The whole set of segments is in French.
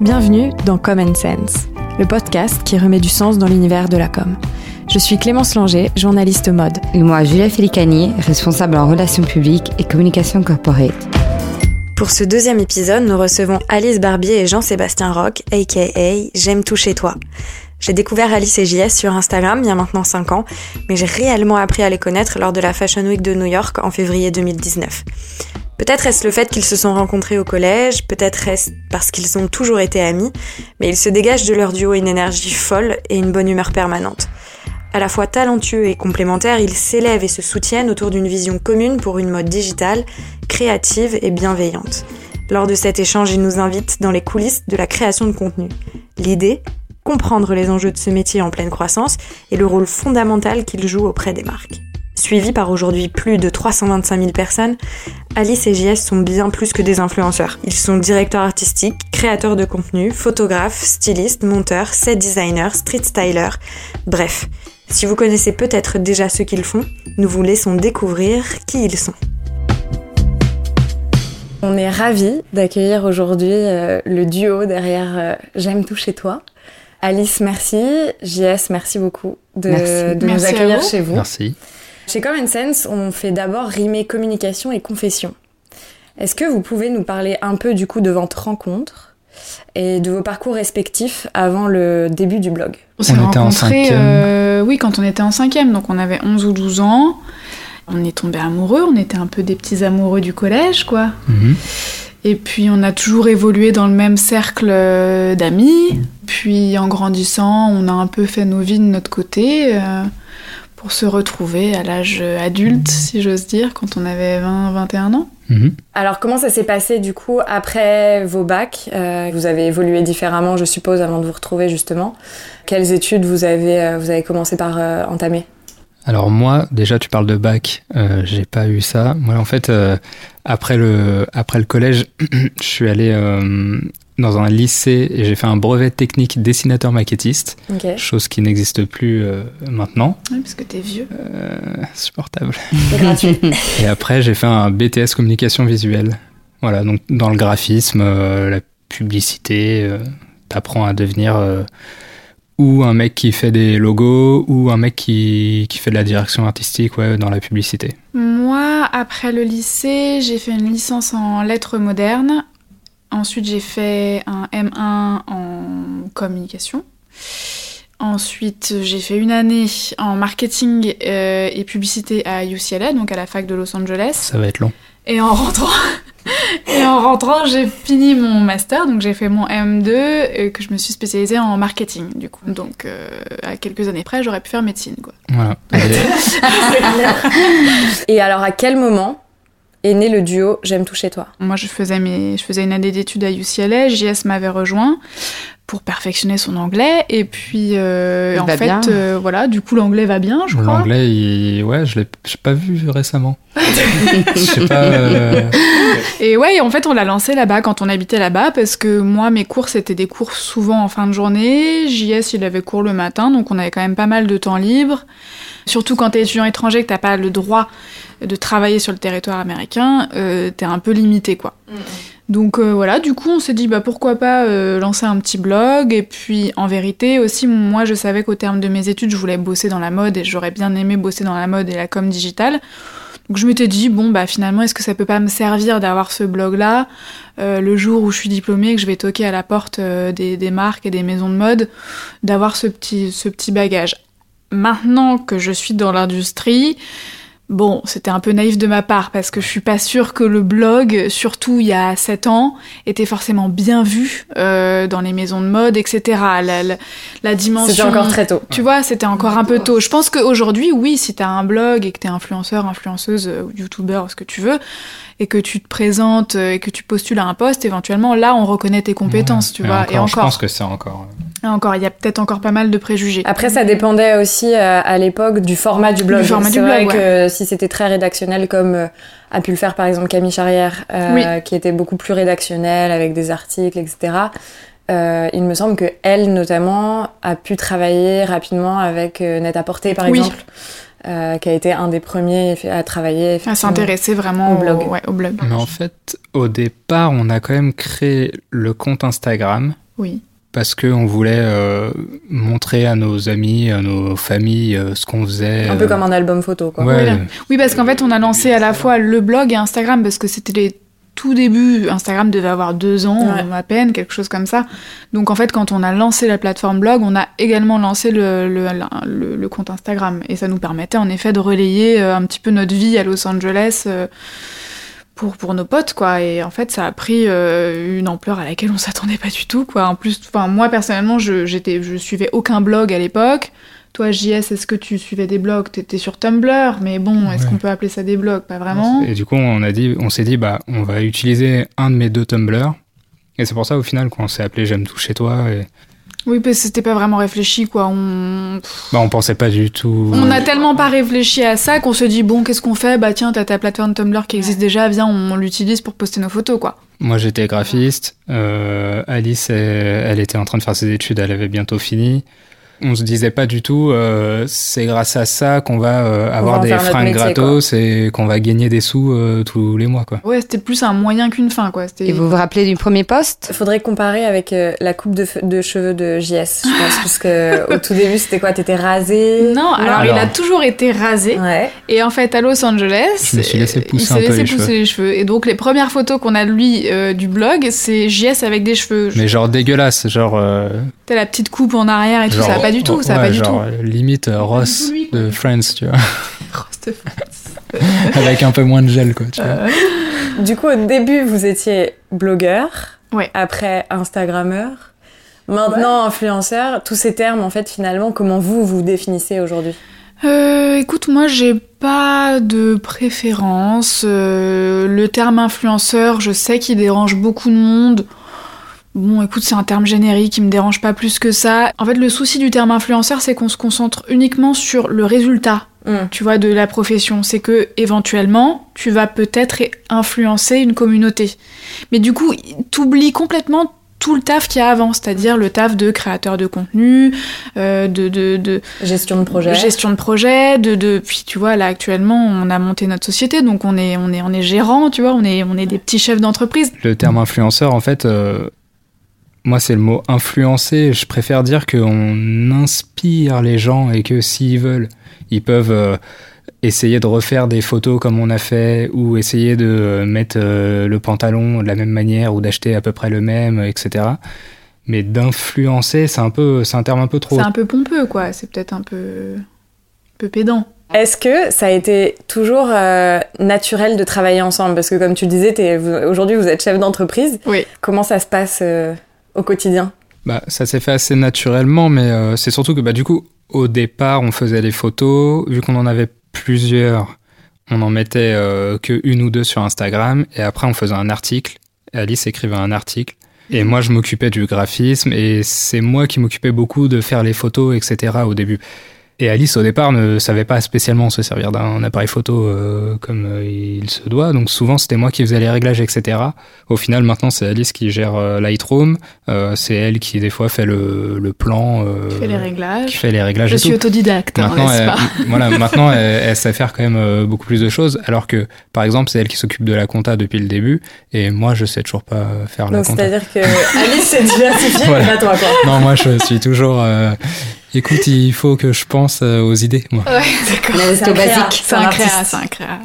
Bienvenue dans Common Sense, le podcast qui remet du sens dans l'univers de la com. Je suis Clémence Langer, journaliste mode. Et moi, Julia Félicani, responsable en relations publiques et communication corporate. Pour ce deuxième épisode, nous recevons Alice Barbier et Jean-Sébastien Roch, aka J'aime tout chez toi. J'ai découvert Alice et JS sur Instagram il y a maintenant 5 ans, mais j'ai réellement appris à les connaître lors de la Fashion Week de New York en février 2019. Peut-être est-ce le fait qu'ils se sont rencontrés au collège, peut-être est-ce parce qu'ils ont toujours été amis, mais ils se dégagent de leur duo une énergie folle et une bonne humeur permanente. À la fois talentueux et complémentaires, ils s'élèvent et se soutiennent autour d'une vision commune pour une mode digitale, créative et bienveillante. Lors de cet échange, ils nous invitent dans les coulisses de la création de contenu. L'idée comprendre les enjeux de ce métier en pleine croissance et le rôle fondamental qu'il joue auprès des marques. Suivis par aujourd'hui plus de 325 000 personnes, Alice et JS sont bien plus que des influenceurs. Ils sont directeurs artistiques, créateurs de contenu, photographes, stylistes, monteurs, set designers, street stylers, bref. Si vous connaissez peut-être déjà ce qu'ils font, nous vous laissons découvrir qui ils sont. On est ravis d'accueillir aujourd'hui euh, le duo derrière euh, J'aime tout chez toi. Alice, merci. JS, merci beaucoup de, nous accueillir chez vous. Merci. Chez Common Sense, on fait d'abord rimer communication et confession. Est-ce que vous pouvez nous parler un peu du coup de votre rencontre et de vos parcours respectifs avant le début du blog? On s'est rencontrés, euh, oui, quand on était en cinquième, donc on avait 11 ou 12 ans. On est tombés amoureux, on était un peu des petits amoureux du collège, quoi. Mhm. Et puis on a toujours évolué dans le même cercle euh, d'amis. Puis en grandissant, on a un peu fait nos vies de notre côté euh, pour se retrouver à l'âge adulte, si j'ose dire, quand on avait 20-21 ans. Mhm. Alors comment ça s'est passé du coup après vos bacs euh, Vous avez évolué différemment, je suppose, avant de vous retrouver justement. Quelles études vous avez, vous avez commencé par entamer? Alors moi, déjà tu parles de bac, euh, j'ai pas eu ça. Moi en fait, euh, après le après le collège, je suis allé euh, dans un lycée et j'ai fait un brevet technique dessinateur maquettiste, chose qui n'existe plus euh, maintenant. Oui, parce que t'es vieux. supportable. et après j'ai fait un BTS communication visuelle. Voilà, donc dans le graphisme, la publicité, t'apprends à devenir ou un mec qui fait des logos, ou un mec qui, qui fait de la direction artistique ouais, dans la publicité Moi, après le lycée, j'ai fait une licence en lettres modernes. Ensuite, j'ai fait un M1 en communication. Ensuite, j'ai fait une année en marketing euh, et publicité à UCLA, donc à la fac de Los Angeles. Ça va être long. Et en rentrant, et en rentrant, j'ai fini mon master, donc j'ai fait mon M2 et euh, que je me suis spécialisée en marketing du coup. Donc euh, à quelques années près, j'aurais pu faire médecine quoi. Voilà. et alors à quel moment est né le duo J'aime tout chez toi Moi, je faisais, mes, je faisais une année d'études à UCLA, JS m'avait rejoint pour perfectionner son anglais. Et puis, euh, en fait, euh, voilà, du coup, l'anglais va bien, je crois. L'anglais, ouais, je l'ai pas vu récemment. je sais pas. Euh, et ouais, en fait, on l'a lancé là-bas quand on habitait là-bas parce que moi, mes cours, c'était des cours souvent en fin de journée. JS, il avait cours le matin, donc on avait quand même pas mal de temps libre. Surtout quand t'es étudiant étranger, que t'as pas le droit de travailler sur le territoire américain, euh, t'es un peu limité, quoi. Mm, mm. Donc euh, voilà, du coup on s'est dit bah pourquoi pas euh, lancer un petit blog et puis en vérité aussi moi je savais qu'au terme de mes études je voulais bosser dans la mode et j'aurais bien aimé bosser dans la mode et la com digitale. Donc je m'étais dit bon bah finalement est-ce que ça peut pas me servir d'avoir ce blog là euh, le jour où je suis diplômée que je vais toquer à la porte des, des, marques et des maisons de mode d'avoir ce petit ce petit bagage? Maintenant que je suis dans l'industrie, Bon, c'était un peu naïf de ma part parce que je suis pas sûre que le blog, surtout il y a 7 ans, était forcément bien vu euh, dans les maisons de mode, etc. La, la, dimension. C'était encore très tôt. Tu vois, c'était encore un peu tôt. Je pense qu'aujourd'hui, oui, si t'as un blog et que t'es influenceur, influenceuse, euh, youtubeur, ce que tu veux, et que tu te présentes euh, et que tu postules à un poste, éventuellement, là, on reconnaît tes compétences, tu vois. et encore. Je pense que c'est encore. Encore, il y a peut-être encore pas mal de préjugés. Après, ça dépendait aussi euh, à l'époque du format du blog. Du format du blog, vrai que si c'était très rédactionnel, comme euh, a pu le faire par exemple Camille Charrière, euh, qui était beaucoup plus rédactionnel avec des articles, etc. il me semble que elle, notamment, a pu travailler rapidement avec Net à Porter, par exemple. Euh, qui a été un des premiers à travailler. À s'intéresser vraiment Au blog. Ouais, au blog. Mais en fait, au départ, on a quand même créé le compte Instagram Oui. parce qu'on voulait euh, montrer à nos amis, à nos familles euh, ce qu'on faisait. Un peu euh, comme un album photo, quoi. Ouais, Voilà. Oui, parce qu'en fait, on a lancé à la fois le blog et Instagram parce que c'était les tout débuts. Instagram devait avoir deux ans Ouais. à peine, quelque chose comme ça. Donc en fait, quand on a lancé la plateforme blog, on a également lancé le, le, le- le compte Instagram. Et ça nous permettait en effet de relayer euh, un petit peu notre vie à Los Angeles. euh, pour, pour nos potes quoi et en fait ça a pris euh, une ampleur à laquelle on s'attendait pas du tout quoi en plus enfin moi personnellement je j'étais je suivais aucun blog à l'époque toi JS est-ce que tu suivais des blogs? T'étais sur Tumblr mais bon est-ce Ouais. qu'on peut appeler ça des blogs? Pas vraiment Et du coup, on a dit, on s'est dit, bah, on va utiliser un de mes deux Tumblr. Et c'est pour ça, au final, qu'on s'est appelé J'aime tout chez toi. Et... oui parce que c'était pas vraiment réfléchi quoi on Bah, on pensait pas du tout. on a tellement pas réfléchi à ça qu'on se dit bon qu'est-ce qu'on fait? Bah tiens t'as ta plateforme Tumblr qui existe déjà viens on, l'utilise pour poster nos photos quoi Moi, j'étais graphiste. Euh, Alice, elle, elle était en train de faire ses études. Elle avait bientôt fini. On se disait pas du tout, euh, c'est grâce à ça qu'on va euh, avoir des fringues métier, gratos et qu'on va gagner des sous euh, tous les mois, quoi. ouais c'était plus un moyen qu'une fin quoi Et vous vous rappelez du premier poste? Faudrait comparer avec euh, la coupe de, cheveux de JS, je pense, parce que au tout début, c'était quoi? T'étais rasé non alors, Alors. il a toujours été rasé Ouais. Et en fait, à Los Angeles, Je me suis laissé pousser il s'est laissé les pousser les cheveux. Et donc, les premières photos qu'on a de lui euh, du blog, c'est JS avec des cheveux. Mais genre dégueulasse, genre. euh, T'as la petite coupe en arrière et tout, ça pas du tout, ça va pas du tout. genre, euh, limite euh, Ross lui, de Friends, tu vois. Rost- Avec un peu moins de gel, quoi, tu vois. Euh, Du coup, au début, vous étiez blogueur. Ouais. Après, Instagrammeur. Maintenant, influenceur. Tous ces termes, en fait, finalement, comment vous vous définissez aujourd'hui? Euh, écoute, moi, j'ai pas de préférence. Euh, le terme influenceur, je sais qu'il dérange beaucoup de monde. Bon, écoute, c'est un terme générique, il me dérange pas plus que ça. En fait, le souci du terme influenceur, c'est qu'on se concentre uniquement sur le résultat. Hmm. tu vois, de la profession. C'est que éventuellement, tu vas peut-être influencer une communauté. Mais du coup, t'oublies complètement tout le taf qu'il y a avant, c'est-à-dire le taf de créateur de contenu, euh, de, de, de Gestion de projet. gestion de projet, de, de puis tu vois là actuellement on a monté notre société donc on est on est on est gérant, tu vois, on est on est des petits chefs d'entreprise. Le terme influenceur, en fait, euh, moi, c'est le mot influencer. Je préfère dire qu'on inspire les gens et que s'ils veulent, ils peuvent euh, essayer de refaire des photos comme on a fait ou essayer de mettre euh, le pantalon de la même manière ou d'acheter à peu près le même, etc. Mais d'influencer, c'est un peu, c'est un terme un peu trop. C'est un peu pompeux quoi, c'est peut-être un peu un peu pédant. Est-ce que ça a été toujours euh, naturel de travailler ensemble? Parce que comme tu le disais, aujourd'hui vous êtes chef d'entreprise. Oui. Comment ça se passe euh, au quotidien Bah, ça s'est fait assez naturellement, mais euh, c'est surtout que bah, du coup, au départ, on faisait les photos. Vu qu'on en avait plusieurs, on en mettait euh, que une ou deux sur Instagram. Et après, on faisait un article. Alice écrivait un article. Et moi, je m'occupais du graphisme. Et c'est moi qui m'occupais beaucoup de faire les photos, etc. au début. Et Alice, au départ, ne savait pas spécialement se servir d'un appareil photo euh, comme euh, il se doit. Donc souvent, c'était moi qui faisais les réglages, etc. Au final, maintenant, c'est Alice qui gère euh, Lightroom. Euh, c'est elle qui, des fois, fait le, le plan. euh, Qui fait les qui réglages. fait les réglages Je et suis tout. autodidacte, hein, Maintenant, elle, pas voilà, maintenant, elle, elle sait faire quand même euh, beaucoup plus de choses. Alors que, par exemple, c'est elle qui s'occupe de la compta depuis le début. Et moi, je sais toujours pas faire la Donc compta. c'est-à-dire que Alice s'est diversifiée, Voilà. mais pas toi quoi. Non, moi, je suis toujours. Écoute, il faut que je pense euh, aux idées, moi. Ouais, d'accord. C'est un créa. basique. C'est un créa, artiste. c'est un créa.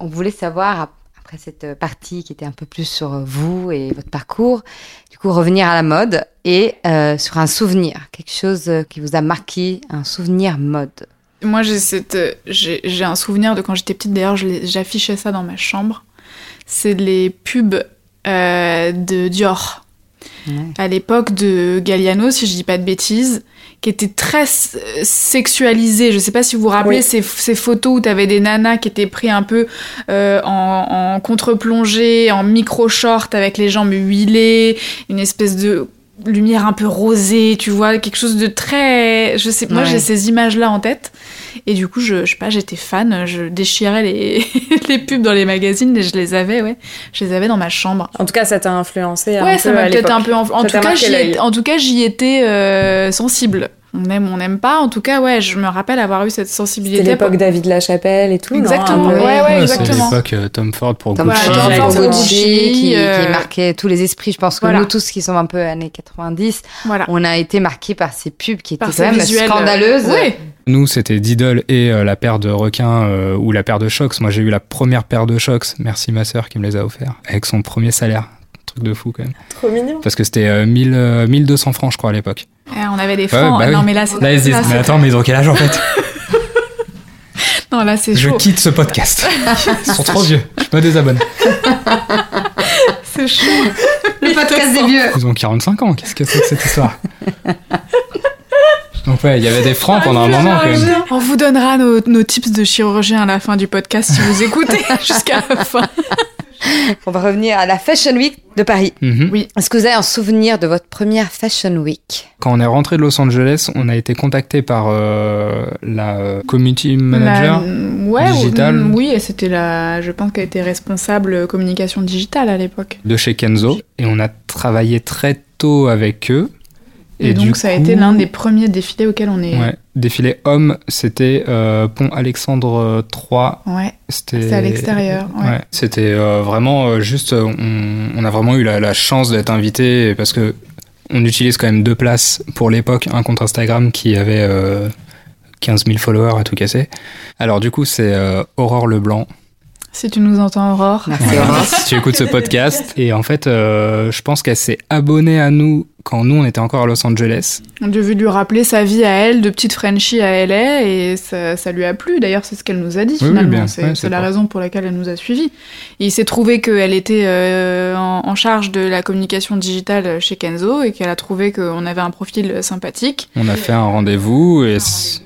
On voulait savoir, ap- après cette partie qui était un peu plus sur vous et votre parcours, du coup revenir à la mode et euh, sur un souvenir, quelque chose euh, qui vous a marqué, un souvenir mode. Moi, j'ai cette, j'ai j'ai un souvenir de quand j'étais petite. D'ailleurs, j'affichais ça dans ma chambre. C'est les pubs euh, de Dior Ouais. à l'époque de Galliano, si je dis pas de bêtises, qui était très s- sexualisé. Je sais pas si vous vous rappelez Oui. ces, ces photos où t'avais des nanas qui étaient pris un peu euh, en, en contre-plongée, en micro-short avec les jambes huilées, une espèce de lumière un peu rosée, tu vois, quelque chose de très... Je sais, moi Ouais. j'ai ces images-là en tête. Et du coup, je, je sais pas, j'étais fan, je déchirais les, les pubs dans les magazines et je les avais, ouais. Je les avais dans ma chambre. En tout cas, ça t'a influencé Ouais, ça m'a peut-être un peu. En, en tout cas, en tout cas, j'y étais euh, sensible. On aime, on n'aime pas. En tout cas, ouais, je me rappelle avoir eu cette sensibilité. C'était l'époque David Lachapelle et tout. Exactement. Non, ouais, ouais, exactement. C'est l'époque euh, Tom Ford pour Tom Gucci. Ford pour Exactement. Gucci, qui, qui Euh, marquait tous les esprits. Je pense que voilà. nous tous qui sommes un peu années 90, Voilà. on a été marqués par ces pubs qui étaient Par quand même visuels, euh, scandaleuses. ouais. Nous, c'était Diddle et euh, la paire de requins euh, ou la paire de Shox. Moi, j'ai eu la première paire de Shox. Merci ma sœur qui me les a offerts avec son premier salaire. Truc de fou quand même. Trop mignon. Parce que c'était euh, 1000, euh, 1200 francs, je crois, à l'époque. Eh, on avait des Ouais, francs. bah non, oui. mais là, c'est. Là, ils se disent, là, mais attends, mais ils ont quel âge en fait Non, là, c'est Je chaud. quitte ce podcast. Ils sont trop vieux. Je me désabonne. C'est chaud. Le podcast des vieux. Ils ont 45 ans. Qu'est-ce que c'est que cette histoire Donc ouais, il y avait des francs pendant un moment quand même. On vous donnera nos, nos tips de chirurgien à la fin du podcast si vous écoutez jusqu'à la fin. On va revenir à la Fashion Week de Paris. Mhm. Oui. Est-ce que vous avez un souvenir de votre première Fashion Week? Quand on est rentré de Los Angeles, on a été contacté par euh, la euh, community manager. La- ouais, ou- digital. mm, oui, et c'était la. Je pense qu'elle était responsable communication digitale à l'époque. de chez Kenzo et on a travaillé très tôt avec eux. Et, donc, ça a coup- été l'un des premiers défilés auxquels on est. Ouais, défilé homme, c'était euh, Pont Alexandre 3. Ouais, C'était à l'extérieur. Ouais. Ouais, c'était euh, vraiment euh, juste, on, on a vraiment eu la, la chance d'être invité parce que on utilise quand même deux places pour l'époque, un compte Instagram qui avait euh, 15 000 followers à tout casser. Alors du coup, c'est euh, Aurore Leblanc. Si tu nous entends, Aurore. Merci Voilà, Aurore. si tu écoutes ce podcast. Et en fait, euh, je pense qu'elle s'est abonnée à nous quand nous, on était encore à Los Angeles. On devait lui rappeler sa vie à elle, de petite Frenchie à LA, et ça, ça lui a plu. D'ailleurs, c'est ce qu'elle nous a dit Oui, oui, finalement. c'est Ouais, la pas- raison pour laquelle elle nous a suivis. Et il s'est trouvé qu'elle était euh, en, en charge de la communication digitale chez Kenzo et qu'elle a trouvé qu'on avait un profil sympathique. On a fait un rendez-vous et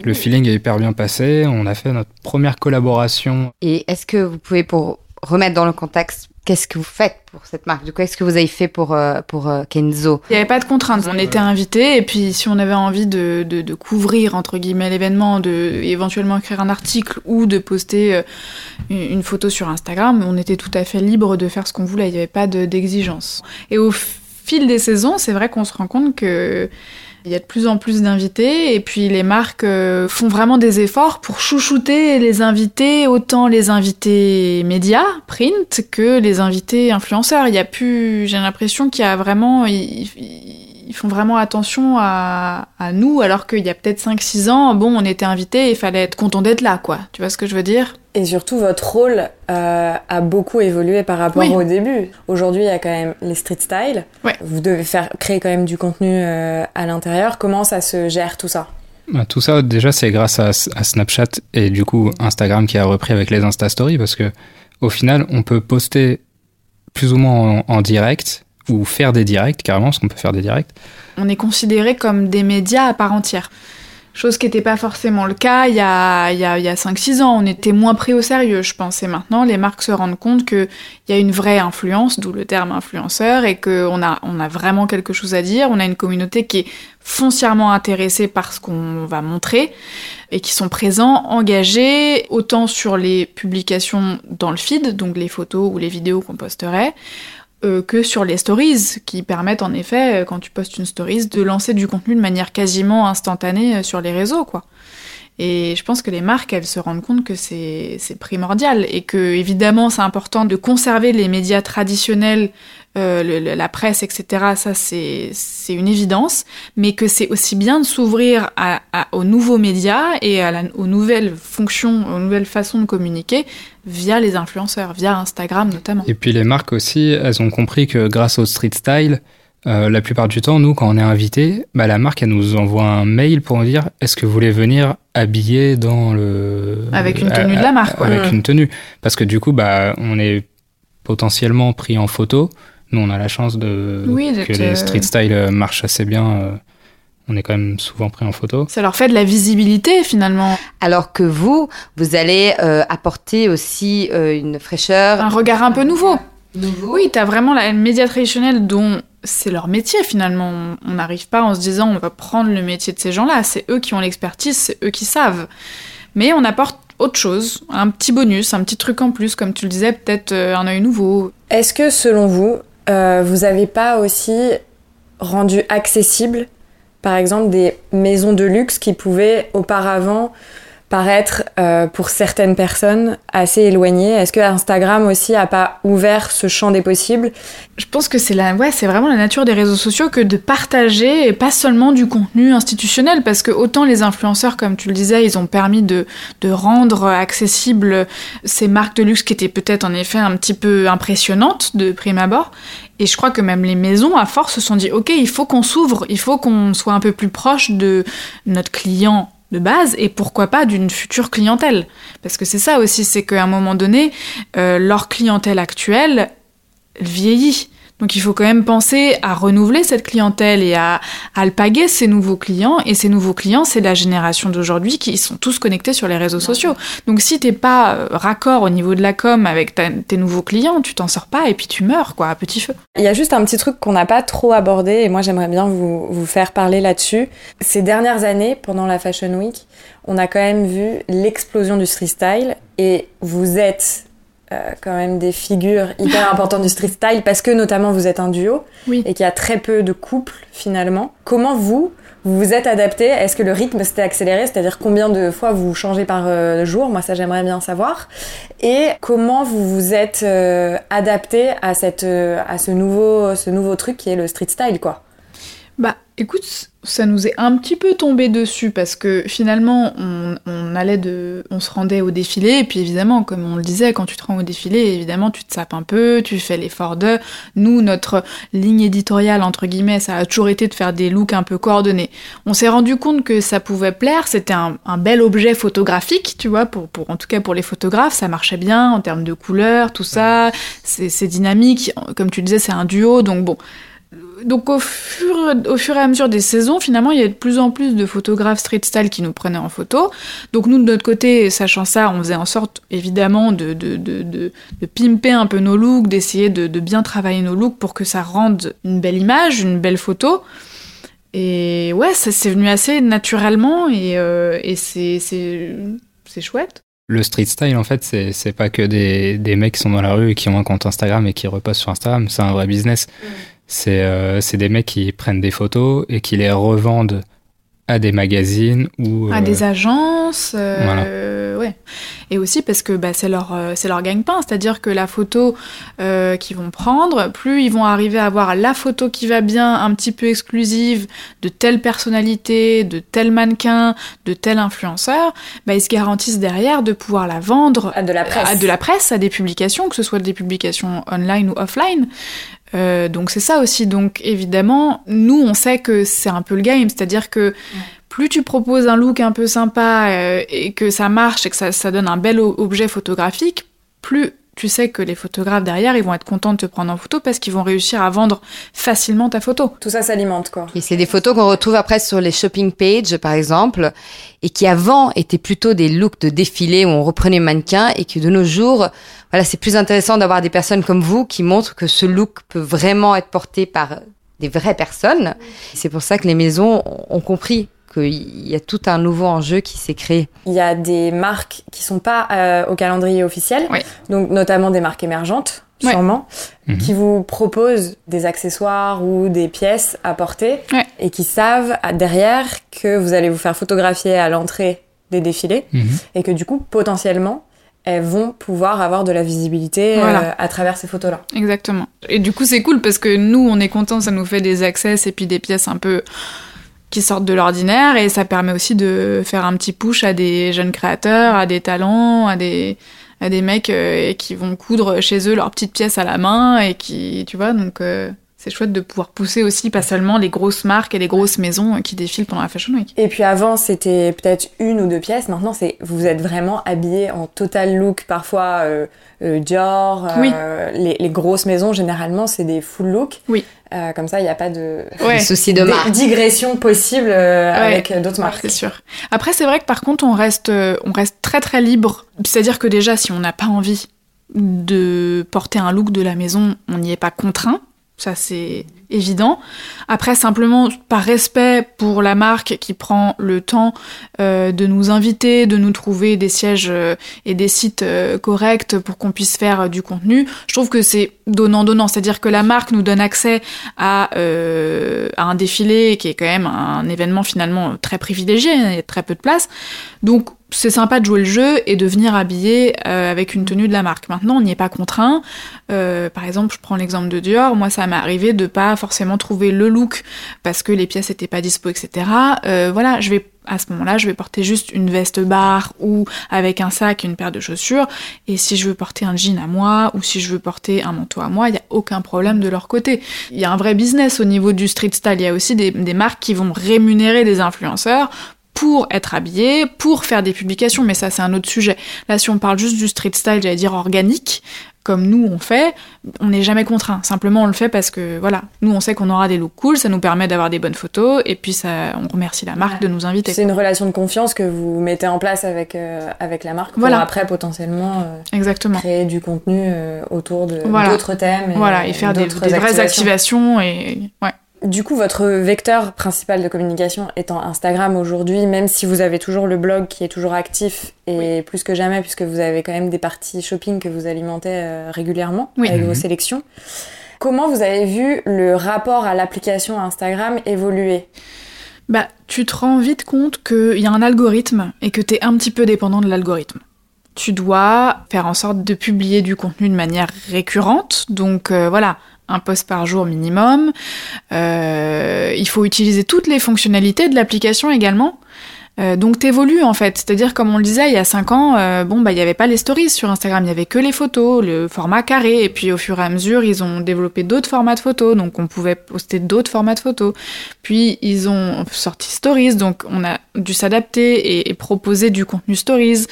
le feeling est hyper bien passé. On a fait notre première collaboration. Et est-ce que vous pouvez, pour remettre dans le contexte, qu'est-ce que vous faites pour cette marque? Du coup, est-ce que vous avez fait pour, euh, pour euh, Kenzo? Il n'y avait pas de contraintes. On était invités et puis si on avait envie de, de, couvrir entre guillemets l'événement, de éventuellement écrire un article ou de poster euh, une photo sur Instagram, on était tout à fait libre de faire ce qu'on voulait. Il n'y avait pas de- d'exigence. Et au fil des saisons, c'est vrai qu'on se rend compte que il y a de plus en plus d'invités et puis les marques euh, font vraiment des efforts pour chouchouter les invités, autant les invités médias, print, que les invités influenceurs. Il y a plus, j'ai l'impression qu'il y a vraiment, ils font vraiment attention à, à nous, alors qu'il y a peut-être 5-6 ans, bon, on était invités et il fallait être content d'être là, quoi. Tu vois ce que je veux dire? Et surtout, votre rôle euh, a beaucoup évolué par rapport Oui. au début. Aujourd'hui, il y a quand même les street style. Ouais. Vous devez faire créer quand même du contenu euh, à l'intérieur. Comment ça se gère tout ça? Bah, Tout ça, déjà, c'est grâce à, à Snapchat et du coup Instagram qui a repris avec les Insta Stories parce que au final, on peut poster plus ou moins en, en direct ou faire des directs carrément, parce qu'on peut faire des directs. on est considérés comme des médias à part entière. Chose qui n'était pas forcément le cas il y a, y a, a 5-6 ans. On était moins pris au sérieux, je pense. Et maintenant, les marques se rendent compte qu'il y a une vraie influence, d'où le terme influenceur, et qu'on a, on a vraiment quelque chose à dire. On a une communauté qui est foncièrement intéressée par ce qu'on va montrer et qui sont présents, engagés, autant sur les publications dans le feed, donc les photos ou les vidéos qu'on posterait, euh, que sur les stories, qui permettent en effet, euh, quand tu postes une stories, de lancer du contenu de manière quasiment instantanée euh, sur les réseaux, quoi. Et je pense que les marques, elles se rendent compte que c'est c'est primordial et que évidemment c'est important de conserver les médias traditionnels, euh, le- le- la presse, etc. Ça c'est c'est une évidence, mais que c'est aussi bien de s'ouvrir à, à- aux nouveaux médias et à la- aux nouvelles fonctions, aux nouvelles façons de communiquer via les influenceurs, via Instagram notamment. Et puis les marques aussi, elles ont compris que grâce au street style, euh, la plupart du temps, nous, quand on est invité, bah, la marque, elle nous envoie un mail pour nous dire est-ce que vous voulez venir habillé dans le. Avec une tenue de la marque, quoi. Avec Mm. une tenue. Parce que du coup, bah, on est potentiellement pris en photo. Nous, on a la chance de Oui, que les street style euh, marchent assez bien. euh, on est quand même souvent pris en photo. Ça leur fait de la visibilité finalement, Alors que vous, vous allez euh, apporter aussi euh, une fraîcheur. un regard un peu nouveau. nouveau. Oui, t'as vraiment la média traditionnelle dont c'est leur métier finalement. On- n'arrive pas en se disant on va prendre le métier de ces gens-là. C'est eux qui ont l'expertise, c'est eux qui savent. Mais on apporte autre chose, un petit bonus, un petit truc en plus, comme tu le disais, peut-être un œil nouveau. Est-ce que selon vous, euh, vous avez pas aussi rendu accessible par exemple, des maisons de luxe qui pouvaient auparavant paraître euh, pour certaines personnes assez éloignées. Est-ce que Instagram aussi a pas ouvert ce champ des possibles? Je pense que c'est la, ouais, c'est vraiment la nature des réseaux sociaux que de partager et pas seulement du contenu institutionnel, parce que autant les influenceurs, comme tu le disais, ils ont permis de, de rendre accessibles ces marques de luxe qui étaient peut-être en effet un petit peu impressionnantes de prime abord. Et je crois que même les maisons, à force, se sont dit, OK, il faut qu'on s'ouvre, il faut qu'on soit un peu plus proche de notre client de base et pourquoi pas d'une future clientèle. Parce que c'est ça aussi, c'est qu'à un moment donné, euh, leur clientèle actuelle vieillit. Donc il faut quand même penser à renouveler cette clientèle et à, alpaguer ces nouveaux clients. Et ces nouveaux clients, c'est la génération d'aujourd'hui qui sont tous connectés sur les réseaux sociaux. Donc si t'es pas euh, raccord au niveau de la com avec tes nouveaux clients, tu t'en sors pas et puis tu meurs quoi à petit feu. Il y a juste un petit truc qu'on n'a pas trop abordé et moi j'aimerais bien vous, vous faire parler là-dessus. Ces dernières années, pendant la Fashion Week, on a quand même vu l'explosion du street style et vous êtes euh, quand même des figures hyper importantes du street style parce que notamment vous êtes un duo Oui. et qu'il y a très peu de couples finalement. Comment vous vous vous êtes adapté? Est-ce que le rythme s'était accéléré? C'est-à-dire combien de fois vous changez par euh, jour? Moi ça j'aimerais bien savoir. Et comment vous vous êtes euh, adapté à cette à ce nouveau ce nouveau truc qui est le street style quoi? Bah écoute, ça nous est un petit peu tombé dessus parce que finalement on, on allait de, on se rendait au défilé et puis évidemment comme on le disait quand tu te rends au défilé évidemment tu te sapes un peu, tu fais l'effort de. Nous notre ligne éditoriale entre guillemets ça a toujours été de faire des looks un peu coordonnés. On s'est rendu compte que ça pouvait plaire, c'était un, un bel objet photographique tu vois pour, pour en tout cas pour les photographes ça marchait bien en termes de couleurs tout ça c'est c'est dynamique comme tu disais c'est un duo donc bon donc au fur, au fur et à mesure des saisons, finalement, il y a de plus en plus de photographes street style qui nous prenaient en photo. Donc nous, de notre côté, sachant ça, on faisait en sorte, évidemment, de, de, de, de, de pimper un peu nos looks, d'essayer de, de bien travailler nos looks pour que ça rende une belle image, une belle photo. Et ouais, ça c'est venu assez naturellement et, euh, et c'est c'est c'est chouette. Le street style, en fait, c'est c'est pas que des, des mecs qui sont dans la rue et qui ont un compte Instagram et qui repostent sur Instagram. C'est un vrai business. C'est euh, c'est des mecs qui prennent des photos et qui les revendent à des magazines ou à euh, des agences, euh, ouais. Et aussi parce que bah, c'est leur euh, c'est leur gagne-pain, c'est-à-dire que la photo euh, qu'ils vont prendre, plus ils vont arriver à avoir la photo qui va bien, un petit peu exclusive de telle personnalité, de tel mannequin, de tel influenceur, bah, ils se garantissent derrière de pouvoir la vendre À de la presse. à de la presse, à des publications, que ce soit des publications online ou offline. Euh, donc c'est ça aussi. Donc évidemment, nous on sait que c'est un peu le game, c'est-à-dire que plus tu proposes un look un peu sympa euh, et que ça marche et que ça, ça donne un bel objet photographique, plus tu sais que les photographes derrière ils vont être contents de te prendre en photo parce qu'ils vont réussir à vendre facilement ta photo. Tout ça s'alimente quoi. Et c'est des photos qu'on retrouve après sur les shopping pages, par exemple, et qui avant étaient plutôt des looks de défilé où on reprenait mannequin et que de nos jours, voilà, c'est plus intéressant d'avoir des personnes comme vous qui montrent que ce look peut vraiment être porté par des vraies personnes. C'est pour ça que les maisons ont compris qu'il y a tout un nouveau enjeu qui s'est créé. Il y a des marques qui sont pas euh, au calendrier officiel, Oui. donc notamment des marques émergentes, sûrement, Mhm. qui vous proposent des accessoires ou des pièces à porter et qui savent derrière que vous allez vous faire photographier à l'entrée des défilés Mhm. et que du coup, potentiellement, elles vont pouvoir avoir de la visibilité euh, à travers ces photos-là. Exactement. Et du coup, c'est cool parce que nous, on est contents, ça nous fait des access et puis des pièces un peu qui sortent de l'ordinaire et ça permet aussi de faire un petit push à des jeunes créateurs, à des talents, à des à des mecs euh, qui vont coudre chez eux leurs petites pièces à la main et qui, tu vois, donc euh, c'est chouette de pouvoir pousser aussi pas seulement les grosses marques et les grosses maisons qui défilent pendant la Fashion Week. Et puis avant, c'était peut-être une ou deux pièces. Maintenant, c'est vous êtes vraiment habillé en total look. Parfois, euh, euh, Dior, euh, Oui. les, les grosses maisons, généralement, c'est des full look. Oui. Euh, comme ça, il n'y a pas de Ouais. Des soucis de marque. digression possible euh, Ouais. avec d'autres marques. c'est sûr. Après, c'est vrai que par contre, on reste, euh, on reste très très libre. C'est-à-dire que déjà, si on n'a pas envie de porter un look de la maison, on n'y est pas contraint. Ça, c'est évident. Après, simplement, par respect pour la marque qui prend le temps euh, de nous inviter, de nous trouver des sièges euh, et des sites euh, corrects pour qu'on puisse faire du contenu, je trouve que c'est donnant-donnant, c'est-à-dire que la marque nous donne accès à, à un défilé qui est quand même un événement finalement très privilégié, il y a très peu de place. Donc c'est sympa de jouer le jeu et de venir habiller euh, avec une tenue de la marque. Maintenant, on n'y est pas contraint. Par exemple, je prends l'exemple de Dior. Moi, ça m'est arrivé de pas forcément trouver le look parce que les pièces étaient pas dispo, etc. Euh, voilà, je vais à ce moment-là, je vais porter juste une veste barre ou avec un sac une paire de chaussures. Et si je veux porter un jean à moi ou si je veux porter un manteau à moi, il n'y a aucun problème de leur côté. Il y a un vrai business au niveau du street style. Il y a aussi des, marques qui vont rémunérer des influenceurs pour être habillé, pour faire des publications, mais ça c'est un autre sujet. Là, si on parle juste du street style, j'allais dire organique, comme nous on fait, on n'est jamais contraint. Simplement on le fait parce que voilà, nous on sait qu'on aura des looks cool, ça nous permet d'avoir des bonnes photos et puis ça, on remercie la marque de nous inviter. C'est une relation de confiance que vous mettez en place avec euh, avec la marque pour après potentiellement euh, Exactement. créer du contenu euh, autour de d'autres thèmes. Et, voilà et faire des, des vraies activations et ouais. Du coup, votre vecteur principal de communication étant Instagram aujourd'hui, même si vous avez toujours le blog qui est toujours actif et plus que jamais, puisque vous avez quand même des parties shopping que vous alimentez euh, régulièrement avec vos mhm. sélections. Comment vous avez vu le rapport à l'application Instagram évoluer? Bah, tu te rends vite compte qu'il y a un algorithme et que tu es un petit peu dépendant de l'algorithme tu dois faire en sorte de publier du contenu de manière récurrente. Donc euh, voilà, un post par jour minimum. Euh, il faut utiliser toutes les fonctionnalités de l'application également. Euh, donc t'évolues en fait, c'est-à-dire comme on le disait il y a 5 ans, euh, bon bah il y avait pas les stories sur Instagram, il y avait que les photos, le format carré, et puis au fur et à mesure ils ont développé d'autres formats de photos, donc on pouvait poster d'autres formats de photos. Puis ils ont sorti stories, donc on a dû s'adapter et, et, proposer du contenu stories.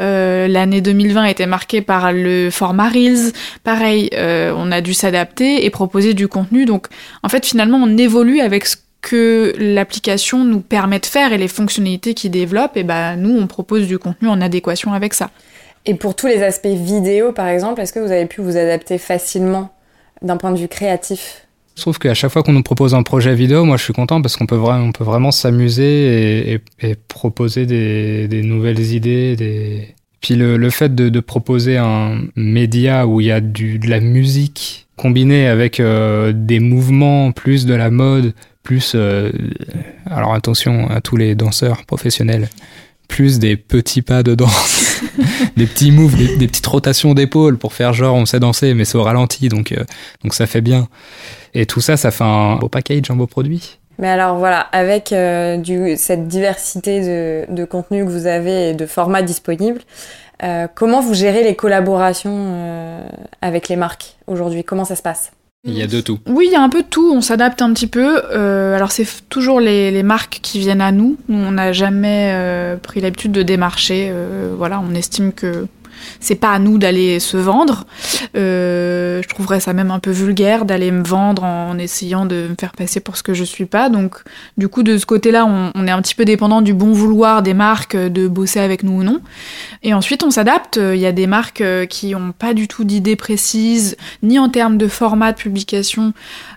Euh, L'année 2020 était marquée par le format reels, pareil, euh, on a dû s'adapter et proposer du contenu. Donc en fait finalement on évolue avec ce que l'application nous permet de faire et les fonctionnalités qu'il développe, et ben nous on propose du contenu en adéquation avec ça. Et pour tous les aspects vidéo par exemple, est-ce que vous avez pu vous adapter facilement d'un point de vue créatif? Je trouve qu'à chaque fois qu'on nous propose un projet vidéo, moi je suis content parce qu'on peut, vraiment, on peut vraiment s'amuser et, et, proposer des, des, nouvelles idées. Des... Puis le, le fait de, de, proposer un média où il y a du, de la musique combinée avec euh, des mouvements, plus de la mode, plus, euh, alors attention à tous les danseurs professionnels, plus des petits pas de danse, des petits moves, des, petites rotations d'épaules pour faire genre on sait danser, mais c'est au ralenti, donc, euh, donc ça fait bien. Et tout ça, ça fait un beau package, un beau produit. Mais alors voilà, avec euh, cette diversité de, de contenu que vous avez et de formats disponibles, comment vous gérez les collaborations avec les marques aujourd'hui? Comment ça se passe? Il y a de tout. Oui, il y a un peu de tout. On s'adapte un petit peu. Euh, alors c'est toujours les, marques qui viennent à nous. On n'a jamais euh, pris l'habitude de démarcher. Euh, voilà, on estime que c'est pas à nous d'aller se vendre. Euh, je trouverais ça même un peu vulgaire d'aller me vendre en essayant de me faire passer pour ce que je suis pas. Donc, du coup, de ce côté-là, on, on, est un petit peu dépendant du bon vouloir des marques de bosser avec nous ou non. Et ensuite, on s'adapte. Il y a des marques qui ont pas du tout d'idées précises, ni en termes de format de publication,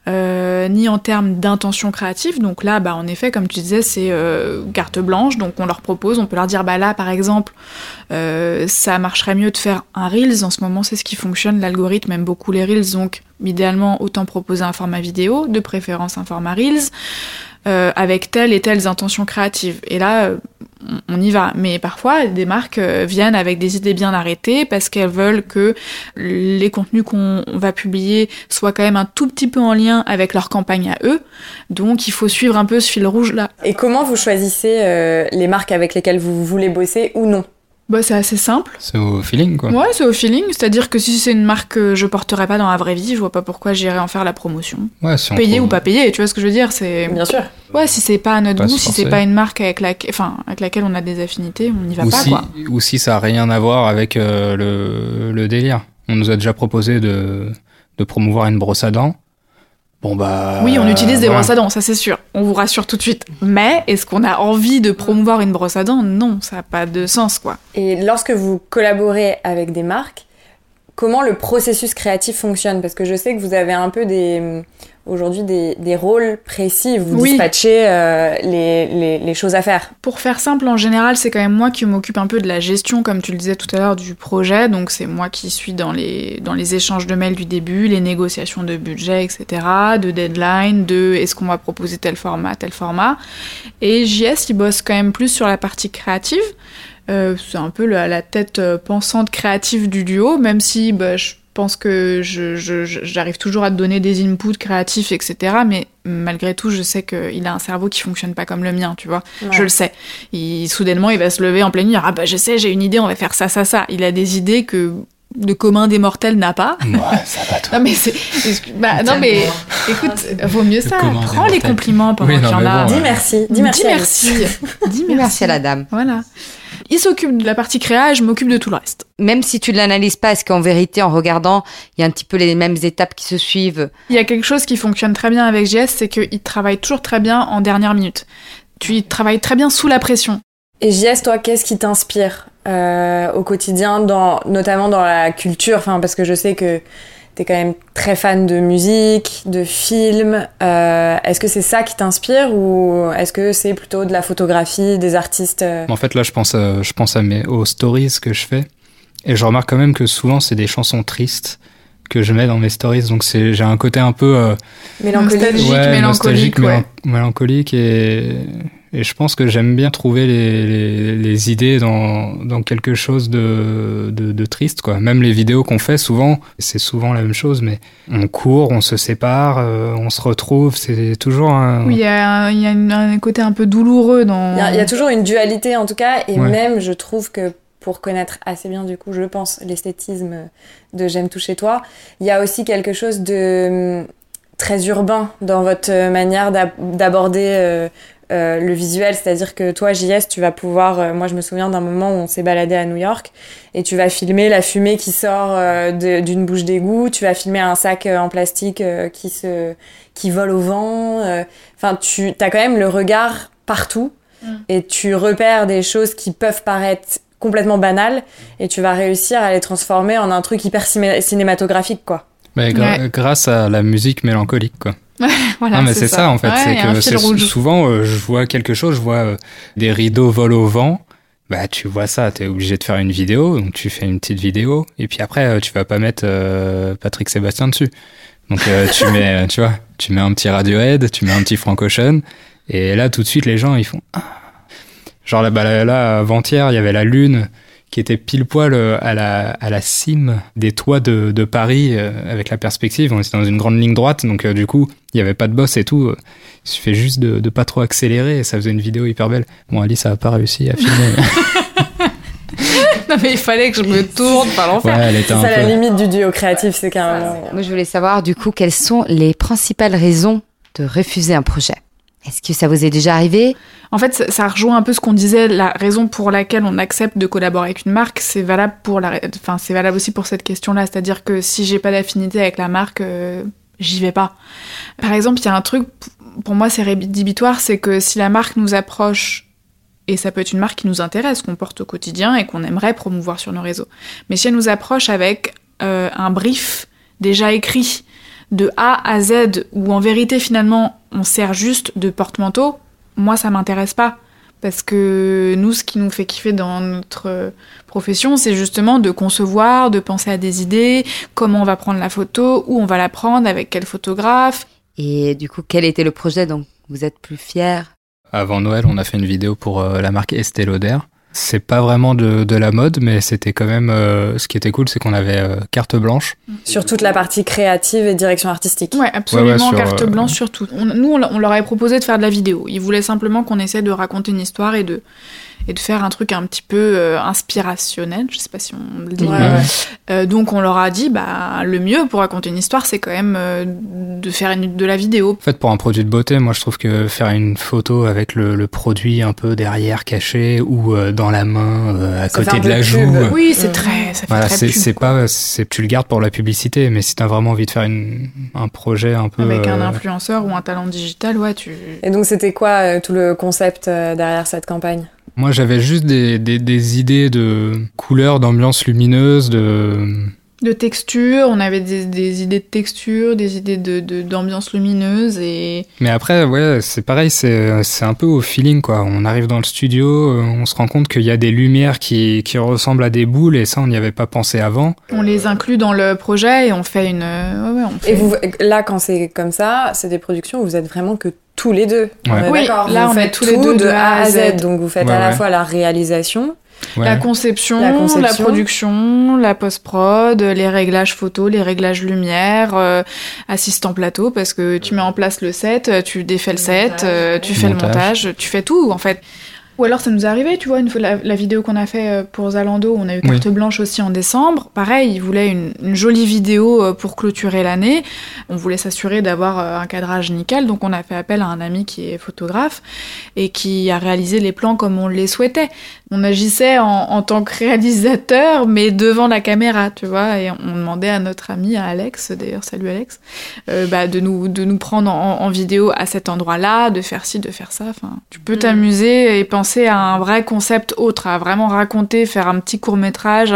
euh, ni en termes d'intention créative. Donc là, bah, en effet, comme tu disais, c'est euh, carte blanche. Donc on leur propose, on peut leur dire, bah là, par exemple, euh, ça marcherait mieux de faire un Reels. En ce moment, c'est ce qui fonctionne. L'algorithme aime beaucoup les Reels. Donc idéalement, autant proposer un format vidéo, de préférence un format Reels. Euh, avec telles et telles intentions créatives. Et là, on y va. Mais parfois, des marques euh, viennent avec des idées bien arrêtées parce qu'elles veulent que les contenus qu'on va publier soient quand même un tout petit peu en lien avec leur campagne à eux. Donc, il faut suivre un peu ce fil rouge-là. Et comment vous choisissez les marques avec lesquelles vous voulez bosser ou non? Bah, c'est assez simple. C'est au feeling, quoi. Ouais, c'est au feeling. C'est-à-dire que si c'est une marque que je porterais pas dans la vraie vie, je vois pas pourquoi j'irais en faire la promotion. Ouais, si Payer ou pas payer, tu vois ce que je veux dire c'est... Bien sûr. Ouais, si c'est pas à notre goût, si c'est pas une marque avec, la... enfin, avec laquelle on a des affinités, on n'y va ou pas, si, quoi. Ou si ça a rien à voir avec euh, le, le délire. On nous a déjà proposé de, de promouvoir une brosse à dents. Bon bah. Oui, on utilise des voilà. brosses à dents, ça c'est sûr. On vous rassure tout de suite. Mais est-ce qu'on a envie de promouvoir une brosse à dents? Non, ça n'a pas de sens, quoi. Et lorsque vous collaborez avec des marques, comment le processus créatif fonctionne? Parce que je sais que vous avez un peu des aujourd'hui des, des, rôles précis, vous Oui. dispatchez euh, les, les, les choses à faire. Pour faire simple, en général, c'est quand même moi qui m'occupe un peu de la gestion, comme tu le disais tout à l'heure, du projet. Donc c'est moi qui suis dans les, dans les échanges de mails du début, les négociations de budget, etc., de deadline, de est-ce qu'on va proposer tel format, tel format. Et JS, il bosse quand même plus sur la partie créative. Euh, c'est un peu la, la tête euh, pensante créative du duo, même si bah, je pense que je, je- je- j'arrive toujours à te donner des inputs créatifs, etc. Mais malgré tout, je sais qu'il a un cerveau qui fonctionne pas comme le mien, tu vois. Je le sais. Il, soudainement, il va se lever en pleine nuit. Ah bah je sais, j'ai une idée, on va faire ça, ça, ça. Il a des idées que le commun des mortels n'a pas. Ouais, ça va toi. Non mais c'est, excuse- bah, non mais écoute, vaut mieux ça. Prends les compliments pendant Oui, qu'il y en mais a. bon, Dis merci, dis merci. Dis merci à la dame. Voilà. Il s'occupe de la partie créa et je m'occupe de tout le reste. Même si tu ne l'analyses pas, est-ce qu'en vérité, en regardant, il y a un petit peu les mêmes étapes qui se suivent Il y a quelque chose qui fonctionne très bien avec JS, c'est qu'il travaille toujours très bien en dernière minute. Tu y travailles très bien sous la pression. Et JS, toi, qu'est-ce qui t'inspire euh, au quotidien, dans, notamment dans la culture? Enfin, Parce que je sais que t'es quand même très fan de musique, de films. Euh, est-ce que c'est ça qui t'inspire ou est-ce que c'est plutôt de la photographie, des artistes euh En fait, là, je pense, à, je pense à mes, aux stories que je fais. Et je remarque quand même que souvent, c'est des chansons tristes que je mets dans mes stories. Donc, c'est, j'ai un côté un peu euh, mélancoliques Nostalgique, ouais, mélancolique, nostalgique, ouais. mélancolique. Et, et je pense que j'aime bien trouver les, les, les idées dans, dans quelque chose de, de, de triste. Quoi. Même les vidéos qu'on fait, souvent, c'est souvent la même chose, mais on court, on se sépare, euh, on se retrouve. C'est toujours un... Oui, il y a, un, il y a une- un côté un peu douloureux dans. Il y, a, il y a toujours une dualité en tout cas, et Ouais. même je trouve que pour connaître assez bien du coup, je pense, l'esthétisme de J'aime tout chez toi, il y a aussi quelque chose de hum, très urbain dans votre euh, manière d'ab- d'aborder euh, le visuel, c'est-à-dire que toi, JS, tu vas pouvoir, euh, moi je me souviens d'un moment où on s'est baladé à New York, et tu vas filmer la fumée qui sort euh, de- d'une bouche d'égout, tu vas filmer un sac euh, en plastique euh, qui se qui vole au vent, euh, enfin tu as quand même le regard partout et tu repères des choses qui peuvent paraître complètement banales et tu vas réussir à les transformer en un truc hyper ciné- cinématographique quoi. Gra- Ouais. grâce à la musique mélancolique, quoi. Voilà, non, mais c'est ça. en fait. Ouais, c'est que souvent, euh, je vois quelque chose, je vois euh, des rideaux volent au vent. Bah, tu vois ça, t'es obligé de faire une vidéo, donc tu fais une petite vidéo, et puis après, euh, tu vas pas mettre euh, Patrick Sébastien dessus. Donc, tu mets, tu vois, tu mets un petit Radiohead, tu mets un petit Frank Ocean, et là, tout de suite, les gens, ils font. Ah. Genre là, bah, là, là, avant-hier, il y avait la lune qui était pile poil euh, à la, à la cime des toits de, de Paris euh, avec la perspective. On était dans une grande ligne droite, donc euh, du coup, il n'y avait pas de boss et tout. Il suffit juste de, de pas trop accélérer et ça faisait une vidéo hyper belle. Bon, Alice a pas réussi à filmer. Non, mais il fallait que je me tourne par l'enfer. C'est ça la limite du duo créatif, c'est carrément. Moi, je voulais savoir, du coup, quelles sont les principales raisons de refuser un projet? Est-ce que ça vous est déjà arrivé? En fait, ça, ça rejoint un peu ce qu'on disait. La raison pour laquelle on accepte de collaborer avec une marque, c'est valable pour la, enfin, c'est valable aussi pour cette question-là. C'est-à-dire que si j'ai pas d'affinité avec la marque, euh, j'y vais pas. Par exemple, il y a un truc, pour moi, c'est rédhibitoire, c'est que si la marque nous approche, et ça peut être une marque qui nous intéresse, qu'on porte au quotidien et qu'on aimerait promouvoir sur nos réseaux, mais si elle nous approche avec euh, un brief déjà écrit de A à Z, où en vérité finalement on sert juste de porte-manteau, moi ça m'intéresse pas. Parce que nous, ce qui nous fait kiffer dans notre profession, c'est justement de concevoir, de penser à des idées, comment on va prendre la photo, où on va la prendre, avec quel photographe. Et du coup, quel était le projet dont vous êtes plus fier Avant Noël, on a fait une vidéo pour euh, la marque Estée Lauder. C'est pas vraiment de, de la mode, mais c'était quand même. euh, ce qui était cool, c'est qu'on avait euh, carte blanche. Sur toute la partie créative et direction artistique. Ouais, absolument, sur, carte euh, blanche sur tout. On- nous, on leur avait proposé de faire de la vidéo. Ils voulaient simplement qu'on essaie de raconter une histoire et de, et de faire un truc un petit peu euh, inspirationnel, je sais pas si on le dit. Ouais, Ouais. ouais. Euh, donc on leur a dit, bah le mieux pour raconter une histoire, c'est quand même euh, de faire une, de la vidéo. En fait, pour un produit de beauté, moi, je trouve que faire une photo avec le, le produit un peu derrière caché ou euh, dans la main, euh, à côté de la pub. joue. Oui, c'est très, ça fait Voilà, très c'est pub, c'est quoi. pas, c'est tu le gardes pour la publicité, mais si t'as vraiment envie de faire une, un projet un peu Avec un influenceur ou un talent digital, ouais, tu. Et donc c'était quoi euh, tout le concept euh, derrière cette campagne? Moi, j'avais juste des, des, des idées de couleurs, d'ambiance lumineuse, de de texture, on avait des, des idées de texture, des idées de de- d'ambiance lumineuse et Mais après, ouais, c'est pareil, c'est c'est un peu au feeling, quoi. On arrive dans le studio, euh, on se rend compte qu'il y a des lumières qui, qui ressemblent à des boules, et ça, on n'y avait pas pensé avant. on les inclut dans le projet et on fait une. ouais, ouais, on fait- Et vous, là, quand c'est comme ça, c'est des productions où vous êtes vraiment que tous les deux. Ouais. Oui, là, vous on est tous les tout deux de A à Z. Z. Donc vous faites Ouais, à la ouais. fois la réalisation, Ouais. La conception, La production, la post-prod, les réglages photo, les réglages lumière, euh, assistant plateau, parce que tu mets en place le set, tu défais le set, euh, tu fais Montage. le montage, tu fais tout en fait. Ou alors ça nous est arrivé, tu vois, une fois la, la vidéo qu'on a fait euh, pour Zalando, on a eu Oui. carte blanche aussi en décembre. Pareil, ils voulaient une, une jolie vidéo euh, pour clôturer l'année. On voulait s'assurer d'avoir euh, un cadrage nickel, donc on a fait appel à un ami qui est photographe et qui a réalisé les plans comme on les souhaitait. On agissait en, en tant que réalisateur, mais devant la caméra, tu vois, et on demandait à notre ami, à Alex, d'ailleurs, salut Alex, euh, bah, de nous de nous prendre en, en vidéo à cet endroit-là, de faire ci, de faire ça. Enfin, tu peux Mm. t'amuser et penser à un vrai concept autre, à vraiment raconter, faire un petit court métrage,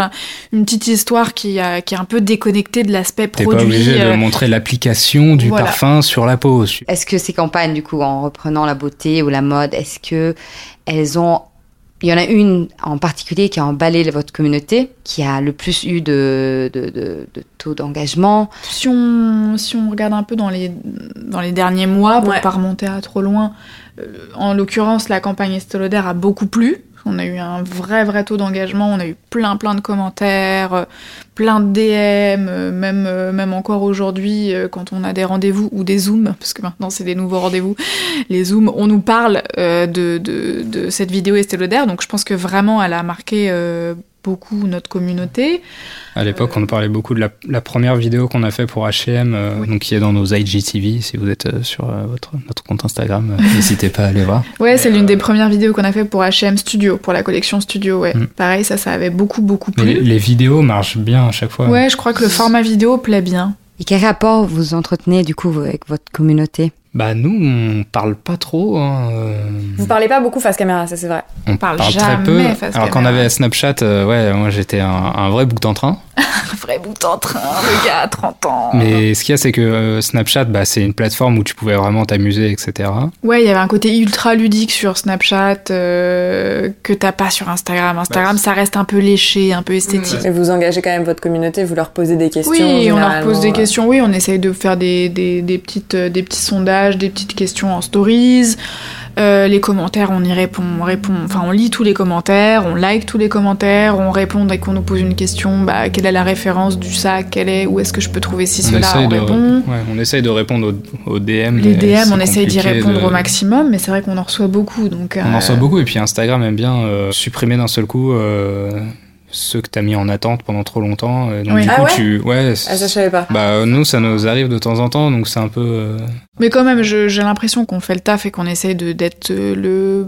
une petite histoire qui, a- qui est un peu déconnectée de l'aspect T'es produit. pas obligé de euh, montrer l'application du voilà. parfum sur la peau. Est-ce que ces campagnes, du coup, en reprenant la beauté ou la mode, est-ce que elles ont... Il y en a une en particulier qui a emballé votre communauté, qui a le plus eu de, de, de, de taux d'engagement? Si on, si on regarde un peu dans les, dans les derniers mois, pour Ouais. pas remonter à trop loin, euh, en l'occurrence, la campagne Lauder a beaucoup plu. On a eu un vrai, vrai taux d'engagement. On a eu plein, plein de commentaires, euh, plein de DM, euh, même, euh, même encore aujourd'hui, euh, quand on a des rendez-vous ou des Zooms, parce que maintenant c'est des nouveaux rendez-vous, les Zooms, on nous parle euh, de, de, cette vidéo Lauder. Donc je pense que vraiment, elle a marqué euh, beaucoup notre communauté. À l'époque, on parlait beaucoup de la, la première vidéo qu'on a fait pour H&M, euh, Oui. donc qui est dans nos IGTV. Si vous êtes euh, sur euh, votre, notre compte Instagram, euh, n'hésitez pas à aller voir. Ouais, c'est l'une des premières vidéos qu'on a fait pour H&M Studio, pour la collection Studio, ouais. Mm. Pareil, ça, ça avait beaucoup, beaucoup Mais plu. les, les vidéos marchent bien à chaque fois. Ouais, je crois que le format vidéo plaît bien. Et quel rapport vous entretenez, du coup, avec votre communauté? Bah nous, on parle pas trop. hein, euh, vous parlez pas beaucoup face caméra, ça c'est vrai. on parle très jamais peu. face Alors quand on caméra. avait Snapchat, euh, ouais, moi j'étais un, un vrai bouc d'entrain. Un vrai bout en train, le gars à 30 ans. Mais ce qu'il y a, c'est que euh, Snapchat, bah, c'est une plateforme où tu pouvais vraiment t'amuser, etc. Ouais, il y avait un côté ultra ludique sur Snapchat euh, que t'as pas sur Instagram. Instagram, Bah, ça reste un peu léché, un peu esthétique. Et vous engagez quand même votre communauté, vous leur posez des questions. Oui, on leur pose des questions. Oui, on essaye de faire des, des, des petites, des petits sondages, des petites questions en stories. Euh, les commentaires, on y répond, on répond, enfin on lit tous les commentaires, on like tous les commentaires, on répond dès qu'on nous pose une question, bah quelle est la référence du sac, quelle est, où est-ce que je peux trouver ci, cela, on répond. ouais, on essaye de répondre aux, aux DM. Les DM, on essaye d'y répondre de- au maximum, mais c'est vrai qu'on en reçoit beaucoup, donc. On en euh, reçoit beaucoup et puis Instagram aime bien euh, supprimer d'un seul coup euh, ceux que t'as mis en attente pendant trop longtemps. Et donc Oui. du Ah coup ouais tu ouais. Ah, ça je savais pas. Bah nous ça nous arrive de temps en temps donc c'est un peu. euh, Mais quand même, je- j'ai l'impression qu'on fait le taf et qu'on essaye de- d'être euh, le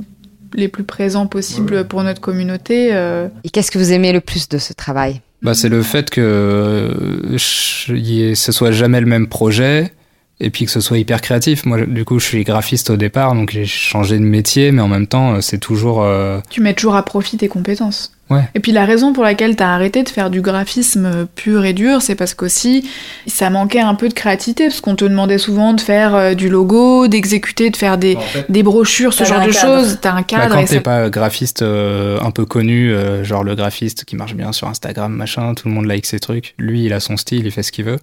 les plus présents possible pour notre communauté. euh. Et qu'est-ce que vous aimez le plus de ce travail? Bah, c'est le fait que euh, ce soit jamais le même projet et puis que ce soit hyper créatif. Moi, du coup, je suis graphiste au départ, donc j'ai changé de métier, mais en même temps, euh, c'est toujours. euh, Tu mets toujours à profit tes compétences. Ouais. Et puis la raison pour laquelle t'as arrêté de faire du graphisme pur et dur, c'est parce qu'aussi ça manquait un peu de créativité, parce qu'on te demandait souvent de faire euh, du logo, d'exécuter, de faire des, des brochures, ce genre de choses. T'as un Bah, cadre. quand et t'es ça- pas graphiste euh, un peu connu, euh, genre le graphiste qui marche bien sur Instagram, machin, tout le monde like ses trucs. Lui, il a son style, il fait ce qu'il veut.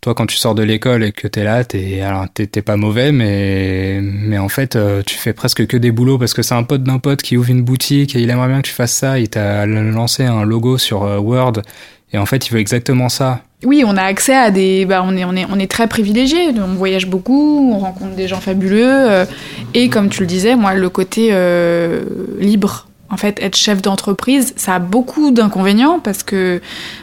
Toi, quand tu sors de l'école et que t'es là, t'es alors t'es pas mauvais, mais mais en fait, euh, tu fais presque que des boulots parce que c'est un pote d'un pote qui ouvre une boutique et il aimerait bien que tu fasses ça. Il t'a lancé un logo sur euh, Word et en fait, il veut exactement ça. Oui, on a accès à des. Bah, on est, on est, on est très privilégiés. On voyage beaucoup, on rencontre des gens fabuleux. euh, et comme tu le disais, moi, le côté libre. En fait, être chef d'entreprise, ça a beaucoup d'inconvénients parce que,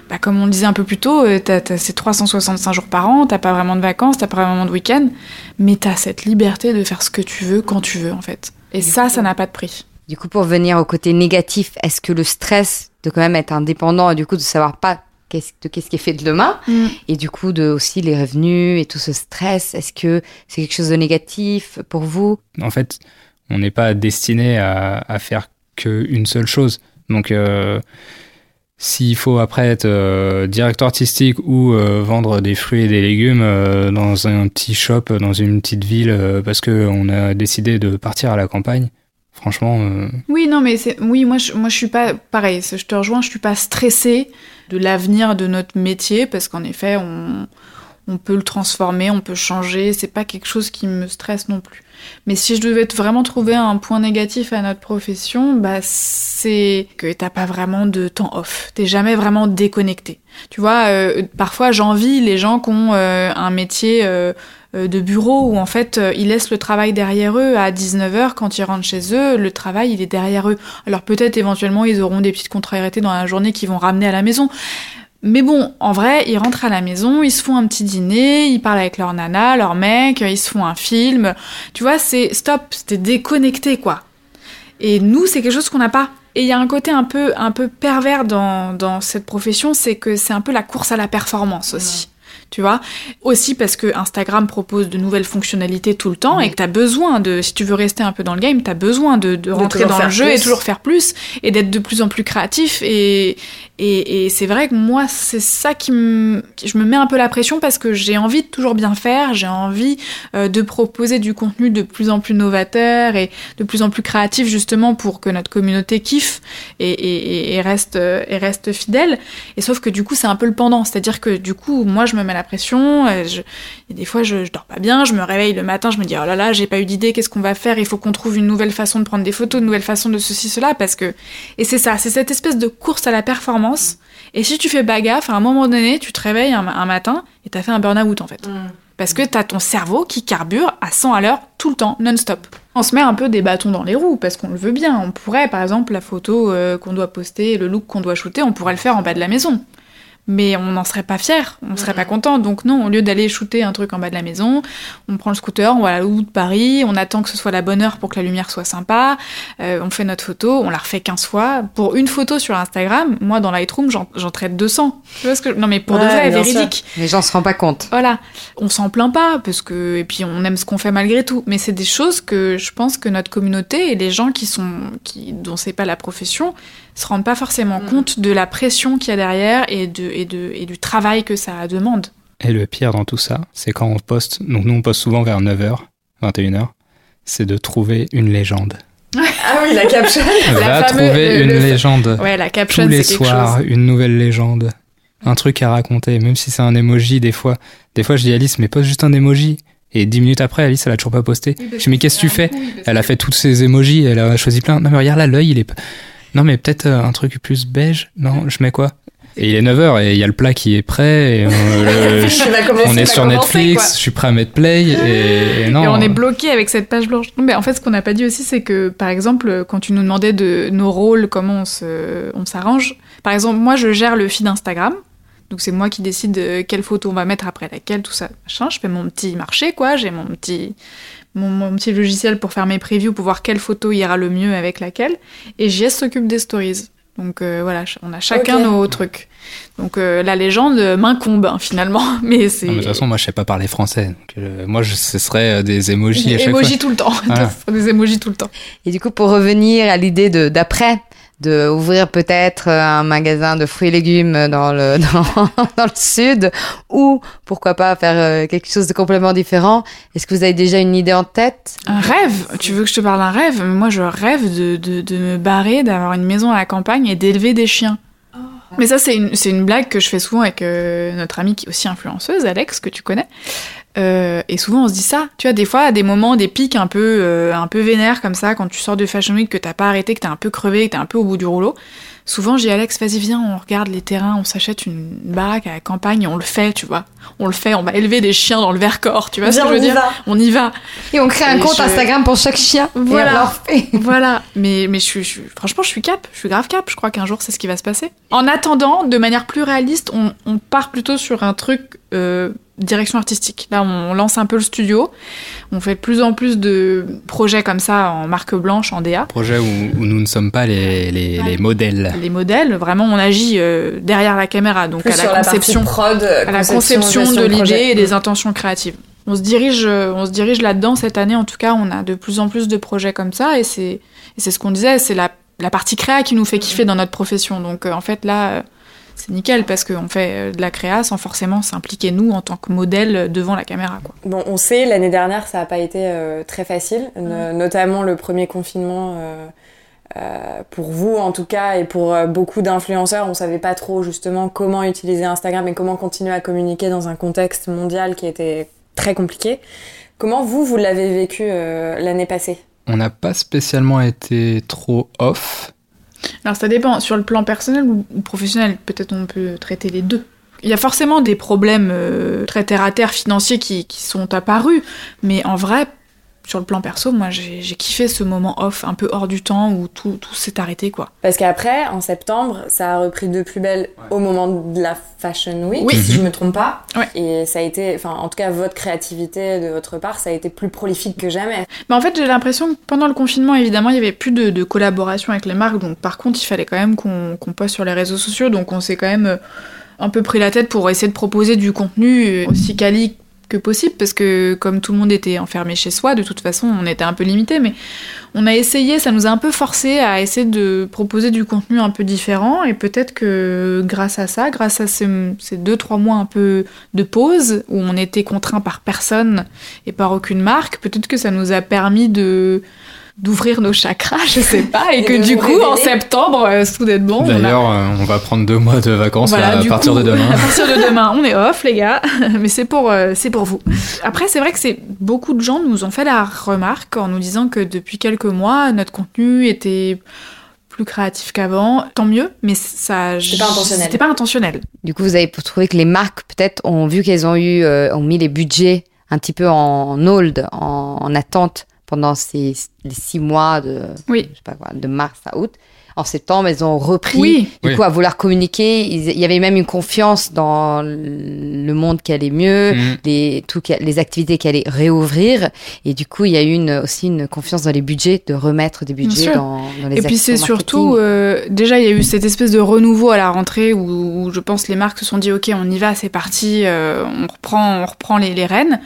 bah, comme on le disait un peu plus tôt, euh, t'as, t'as- c'est 365 jours par an, t'as pas vraiment de vacances, t'as pas vraiment de week-end, mais t'as cette liberté de faire ce que tu veux quand tu veux, en fait. Et ça, ça n'a pas de prix. Du coup, pour venir au côté négatif, est-ce que le stress de quand même être indépendant et du coup de savoir pas qu'est-ce, de qu'est-ce qui est fait de demain et du coup de aussi les revenus et tout ce stress, est-ce que c'est quelque chose de négatif pour vous? En fait, on n'est pas destiné à, à faire qu'une seule chose. Donc, euh, s'il faut après être euh, directeur artistique ou euh, vendre des fruits et des légumes dans un petit shop, dans une petite ville, parce qu'on a décidé de partir à la campagne, franchement. Oui, non, mais oui, moi, je, moi, je suis pas pareil. Je te rejoins, je suis pas stressée de l'avenir de notre métier parce qu'en effet, on, on peut le transformer, on peut changer. C'est pas quelque chose qui me stresse non plus. Mais si je devais vraiment trouver un point négatif à notre profession, bah c'est que t'as pas vraiment de temps off. T'es jamais vraiment déconnecté. Tu vois, euh, parfois j'envie les gens qui ont euh, un métier euh, de bureau où en fait ils laissent le travail derrière eux à 19h quand ils rentrent chez eux, le travail il est derrière eux. Alors peut-être éventuellement ils auront des petites contrariétés dans la journée qui vont ramener à la maison. Mais bon, en vrai, ils rentrent à la maison, ils se font un petit dîner, ils parlent avec leur nana, leur mec, ils se font un film. Tu vois, c'est stop, c'était déconnecté, quoi. Et nous, c'est quelque chose qu'on n'a pas. Et il y a un côté un peu, un peu pervers dans, dans cette profession, c'est que c'est un peu la course à la performance aussi tu vois. Aussi parce que Instagram propose de nouvelles fonctionnalités tout le temps et que tu as besoin de, si tu veux rester un peu dans le game, tu as besoin de, de rentrer dans le jeu et toujours faire plus et d'être de plus en plus créatif. Et, et, et c'est vrai que moi, c'est ça qui me, je me mets un peu la pression parce que j'ai envie de toujours bien faire, j'ai envie euh, de proposer du contenu de plus en plus novateur et de plus en plus créatif justement pour que notre communauté kiffe et, et, et reste, et reste fidèle. Et sauf que du coup, c'est un peu le pendant, c'est-à-dire que du coup, moi, je me mets la pression. Je, et des fois, je, je, dors pas bien. Je me réveille le matin, je me dis oh là là, j'ai pas eu d'idée. Qu'est-ce qu'on va faire Il faut qu'on trouve une nouvelle façon de prendre des photos, une nouvelle façon de ceci cela, parce que et c'est ça, c'est cette espèce de course à la performance. Et si tu fais pas gaffe, à un moment donné, tu te réveilles un, un matin et t'as fait un burn-out en fait. Mm. Parce que t'as ton cerveau qui carbure à 100 à l'heure tout le temps, non-stop. On se met un peu des bâtons dans les roues parce qu'on le veut bien. On pourrait, par exemple, la photo euh, qu'on doit poster, le look qu'on doit shooter, on pourrait le faire en bas de la maison mais on n'en serait pas fier, on serait pas content. Donc non, au lieu d'aller shooter un truc en bas de la maison, on prend le scooter, on va à la de Paris, on attend que ce soit la bonne heure pour que la lumière soit sympa, euh, on fait notre photo, on la refait 15 fois. Pour une photo sur Instagram, moi dans Lightroom, j'en traite 200. Tu vois ce que Non mais pour de vrai, véridique. Les gens se rendent pas compte. Voilà, on s'en plaint pas parce que et puis on aime ce qu'on fait malgré tout, mais c'est des choses que je pense que notre communauté et les gens qui sont qui dont c'est pas la profession se rendent pas forcément mm. compte de la pression qu'il y a derrière et, de, et, de, et du travail que ça demande. Et le pire dans tout ça, c'est quand on poste, donc nous on poste souvent vers 9h, 21h, c'est de trouver une légende. ah oui, la caption. Va trouver une légende. Ouais, la caption, Tous les soirs, une nouvelle légende. Un truc à raconter, même si c'est un emoji, des fois. Des fois, je dis Alice, mais poste juste un emoji. Et dix minutes après, Alice, elle a toujours pas posté. je dis, mais qu'est-ce que tu fais Elle a fait toutes ses emojis, elle a choisi plein. Non, mais regarde là, l'œil, il est. Non, mais peut-être euh, un truc plus beige. Non, je mets quoi? Et il est 9h et il y a le plat qui est prêt. Et on, euh, on est sur Netflix, je suis prêt à mettre play et, non. Et on est bloqué avec cette page blanche. mais en fait, ce qu'on n'a pas dit aussi, c'est que par exemple, quand tu nous demandais de nos rôles, comment on s'arrange. par exemple, moi, je gère le feed Instagram. Donc c'est moi qui décide quelle photo on va mettre après laquelle, tout ça, machin. Je fais mon petit marché, quoi. J'ai mon petit, mon, petit logiciel pour faire mes previews, pour voir quelle photo ira le mieux avec laquelle. Et JS s'occupe des stories. Donc euh, voilà, on a chacun nos trucs. Donc euh, la légende m'incombe hein, finalement, mais c'est. De toute façon, moi je sais pas parler français. Donc, euh, moi, je, ce serait des emojis à chaque emojis tout le temps. des emojis tout le temps. Et du coup, pour revenir à l'idée d'après, de ouvrir peut-être un magasin de fruits et légumes dans le dans, dans, le sud ou pourquoi pas faire euh, quelque chose de complètement différent. Est-ce que vous avez déjà une idée en tête? Un rêve? Tu veux que je te parle d'un rêve? Moi, je rêve de, de, de me barrer, d'avoir une maison à la campagne et d'élever des chiens. Oh. Mais ça, c'est une, une, blague que je fais souvent avec euh, notre amie qui est aussi influenceuse, Alex, que tu connais. Euh, et souvent on se dit ça, tu vois, des fois à des moments, des pics un peu, euh, un peu vénères comme ça, quand tu sors de Fashion Week, que t'as pas arrêté, que t'es un peu crevé, que t'es un peu au bout du rouleau. Souvent j'ai Alex, vas-y viens, on regarde les terrains, on s'achète une baraque à la campagne et on le fait, tu vois. On le fait, on va élever des chiens dans le Vercors, tu vois ce que je veux dire On y va. Et on crée un compte Instagram pour chaque chien. Voilà. voilà. Mais, mais je suis, franchement, je suis cap, je suis grave cap. Je crois qu'un jour c'est ce qui va se passer. En attendant, de manière plus réaliste, on, on part plutôt sur un truc euh, direction artistique. Là, on lance un peu le studio. On fait de plus en plus de projets comme ça en marque blanche, en DA. Projets où, nous ne sommes pas les, les, modèles. Les modèles, vraiment, on agit euh, derrière la caméra, donc à la, conception, prod, à la conception de l'idée et des intentions créatives. On se dirige, euh, on se dirige là-dedans cette année. En tout cas, on a de plus en plus de projets comme ça, et c'est, et c'est ce qu'on disait, c'est la la partie créa qui nous fait kiffer dans notre profession. Donc en fait là, c'est nickel parce qu'on fait de la créa sans forcément s'impliquer nous en tant que modèle devant la caméra. Quoi. Bon, on sait, l'année dernière, ça n'a pas été très facile, notamment le premier confinement. Euh, pour vous en tout cas et pour euh, beaucoup d'influenceurs, on savait pas trop justement comment utiliser Instagram et comment continuer à communiquer dans un contexte mondial qui était très compliqué. Comment vous, vous l'avez vécu euh, l'année passée? On n'a pas spécialement été trop off. Alors ça dépend, sur le plan personnel ou professionnel, peut-être on peut traiter les deux. Il y a forcément des problèmes très terre à terre financiers qui, qui sont apparus, mais en vrai, sur le plan perso, moi j'ai kiffé ce moment off un peu hors du temps où tout, tout s'est arrêté quoi. Parce qu'après, en septembre, ça a repris de plus belle au moment de la Fashion Week, si je me trompe pas. Et ça a été, enfin en tout cas votre créativité de votre part, ça a été plus prolifique que jamais. Mais en fait j'ai l'impression que pendant le confinement, évidemment, il y avait plus de, collaboration avec les marques, donc par contre il fallait quand même qu'on poste sur les réseaux sociaux, donc on s'est quand même euh, un peu pris la tête pour essayer de proposer du contenu euh, aussi quali que possible parce que comme tout le monde était enfermé chez soi, de toute façon on était un peu limité, mais on a essayé, ça nous a un peu forcé à essayer de proposer du contenu un peu différent et peut-être que grâce à ça, grâce à ces, deux trois mois un peu de pause où on était contraint par personne et par aucune marque, peut-être que ça nous a permis de d'ouvrir nos chakras, je sais pas, et, que du coup, en septembre, euh, soudainement. D'ailleurs, on, euh, on, va prendre deux mois de vacances à, partir de demain. À partir de demain, on est off, les gars, mais c'est pour, euh, c'est pour vous. Après, c'est vrai que c'est beaucoup de gens nous ont fait la remarque en nous disant que depuis quelques mois, notre contenu était plus créatif qu'avant, tant mieux, mais ça c'était pas intentionnel. C'était pas intentionnel. Du coup, vous avez trouvé que les marques peut-être ont vu qu'elles ont eu ont mis les budgets un petit peu en hold, en, en attente pendant ces les six mois de, oui. je sais pas quoi, de mars à août. En septembre, elles ont repris, du coup, à vouloir communiquer. Il y avait même une confiance dans le monde qui allait mieux, mhm. les, tout, les activités qui allaient réouvrir. Et du coup, il y a eu une, aussi une confiance dans les budgets, de remettre des budgets dans, dans, les Et puis c'est surtout, euh, déjà, il y a eu cette espèce de renouveau à la rentrée où, je pense les marques se sont dit, OK, on y va, c'est parti, euh, on reprend, on reprend les, les rênes.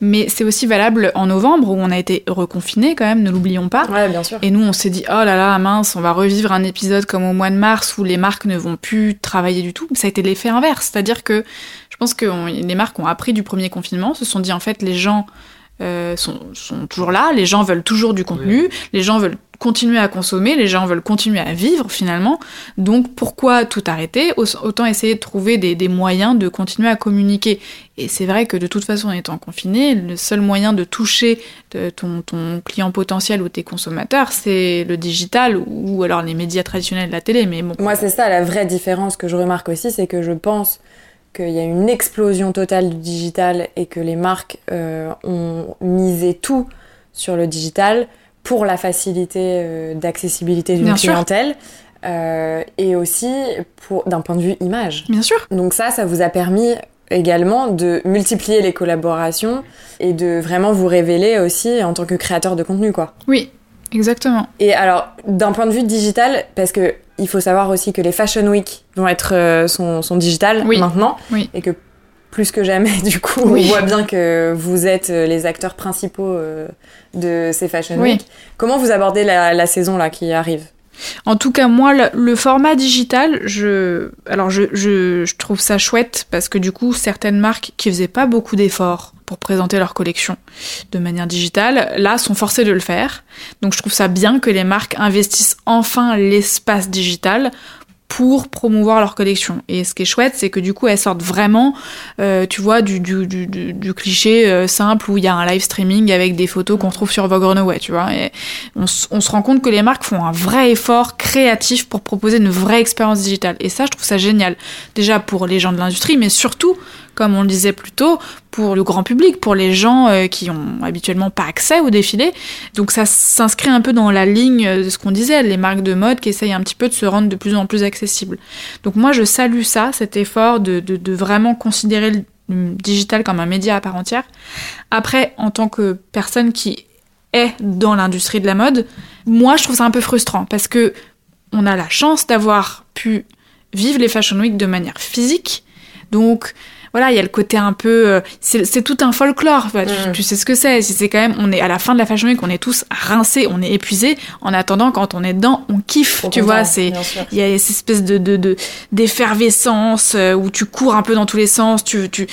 Mais c'est aussi valable en novembre où on a été reconfiné quand même, ne l'oublions pas. Ouais, bien sûr. Et nous, on s'est dit, oh là là, mince, on va revivre un épisode comme au mois de mars où les marques ne vont plus travailler du tout. Ça a été l'effet inverse. C'est-à-dire que je pense que les marques ont appris du premier confinement, se sont dit, en fait, les gens euh, sont, sont, toujours là, les gens veulent toujours du contenu, les gens veulent continuer à consommer, les gens veulent continuer à vivre finalement. Donc pourquoi tout arrêter? Autant essayer de trouver des, moyens de continuer à communiquer. Et c'est vrai que de toute façon, en étant confiné, le seul moyen de toucher ton, ton client potentiel ou tes consommateurs, c'est le digital ou alors les médias traditionnels la télé. Mais. Moi, c'est ça la vraie différence que je remarque aussi, c'est que je pense qu'il y a une explosion totale du digital et que les marques euh, ont misé tout sur le digital pour la facilité euh, d'accessibilité d'une clientèle. Euh, et aussi pour d'un point de vue image. Bien sûr. Donc ça, ça vous a permis également de multiplier les collaborations et de vraiment vous révéler aussi en tant que créateur de contenu, quoi. Oui, exactement. Et alors, d'un point de vue digital, parce que il faut savoir aussi que les Fashion Week vont être euh, sont, sont digitales maintenant oui. et que plus que jamais, du coup, on voit bien que vous êtes euh, les acteurs principaux euh, de ces Fashion Week. Comment vous abordez la, saison là qui arrive? En tout cas, moi, le, format digital, je, alors je, je, je, trouve ça chouette parce que du coup, certaines marques qui faisaient pas beaucoup d'efforts pour présenter leur collection de manière digitale, là, sont forcées de le faire. Donc, je trouve ça bien que les marques investissent enfin l'espace digital pour promouvoir leur collection. Et ce qui est chouette, c'est que du coup, elles sortent vraiment, euh, tu vois, du, cliché euh, simple où il y a un live streaming avec des photos qu'on trouve sur Vogue Runaway, tu vois. Et on, on, se rend compte que les marques font un vrai effort créatif pour proposer une vraie expérience digitale. Et ça, je trouve ça génial. Déjà pour les gens de l'industrie, mais surtout comme on le disait plus tôt, pour le grand public, pour les gens euh, qui ont habituellement pas accès au défilé. Donc ça s'inscrit un peu dans la ligne de ce qu'on disait, les marques de mode qui essayent un petit peu de se rendre de plus en plus accessibles. Donc moi je salue ça, cet effort de, de, vraiment considérer le digital comme un média à part entière. Après, en tant que personne qui est dans l'industrie de la mode, moi je trouve ça un peu frustrant parce que on a la chance d'avoir pu vivre les Fashion Week de manière physique. Donc voilà, il y a le côté un peu, euh, c'est tout un folklore. Enfin, tu- Mm. tu, sais ce que c'est. C'est quand même, on est à la fin de la Fashion Week, on est tous rincés, on est épuisés. En attendant, quand on est dedans, on kiffe. Tu vois, c'est il y a cette espèce de de de- d'effervescence euh, où tu cours un peu dans tous les sens. Tu tu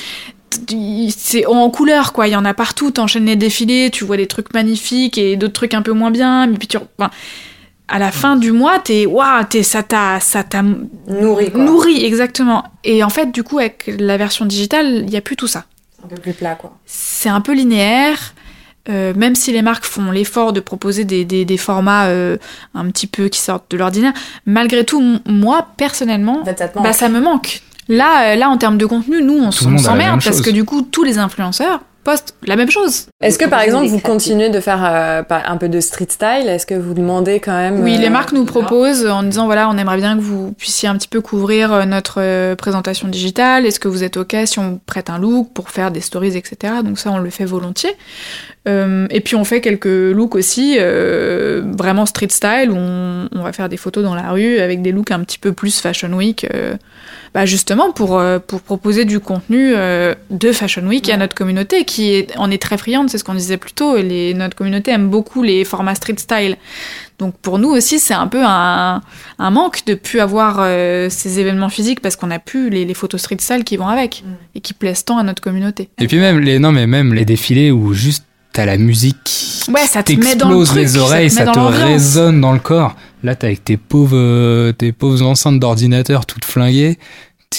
tu- c'est en couleur quoi il y en a partout t'enchaînes les défilés tu vois des trucs magnifiques et d'autres trucs un peu moins bien mais puis tu enfin, à la fin du mois t'es waouh t'es ça t'a ça t'a Nourri, quoi. nourri exactement et en fait du coup avec la version digitale il y a plus tout ça Un peu plus plat, quoi. c'est un peu linéaire. euh, même si les marques font l'effort de proposer des, des, des formats euh, un petit peu qui sortent de l'ordinaire, malgré tout, m- moi personnellement, En fait, ça bah, ça me manque. Là, euh, là, en termes de contenu, nous, on, on s'emmerde parce chose. que du coup, tous les influenceurs postent la même chose. Est-ce que par exemple vous continuez de faire euh, un peu de street style? Est-ce que vous demandez quand même Oui, euh, les marques nous proposent en disant voilà, on aimerait bien que vous puissiez un petit peu couvrir euh, notre euh, présentation digitale. Est-ce que vous êtes OK si on prête un look pour faire des stories, etc. Donc ça, on le fait volontiers. Euh, et puis on fait quelques looks aussi, euh, vraiment street style, où on, on va faire des photos dans la rue avec des looks un petit peu plus fashion week, euh, bah justement pour, euh, pour proposer du contenu euh, de fashion week à notre communauté qui est, en est très friande, c'est ce qu'on disait plus tôt, et les, notre communauté aime beaucoup les formats street style. Donc pour nous aussi, c'est un peu un, un manque de plus avoir euh, ces événements physiques parce qu'on a plus les, les photos street style qui vont avec et qui plaisent tant à notre communauté. Et puis même les non mais même les défilés où juste t'as la musique qui Ouais, ça te met dans le t'explose truc, les oreilles, ça ça te met te, résonne dans le corps. Là t'as avec tes pauvres euh, tes pauvres enceintes d'ordinateur toutes flinguées. T'es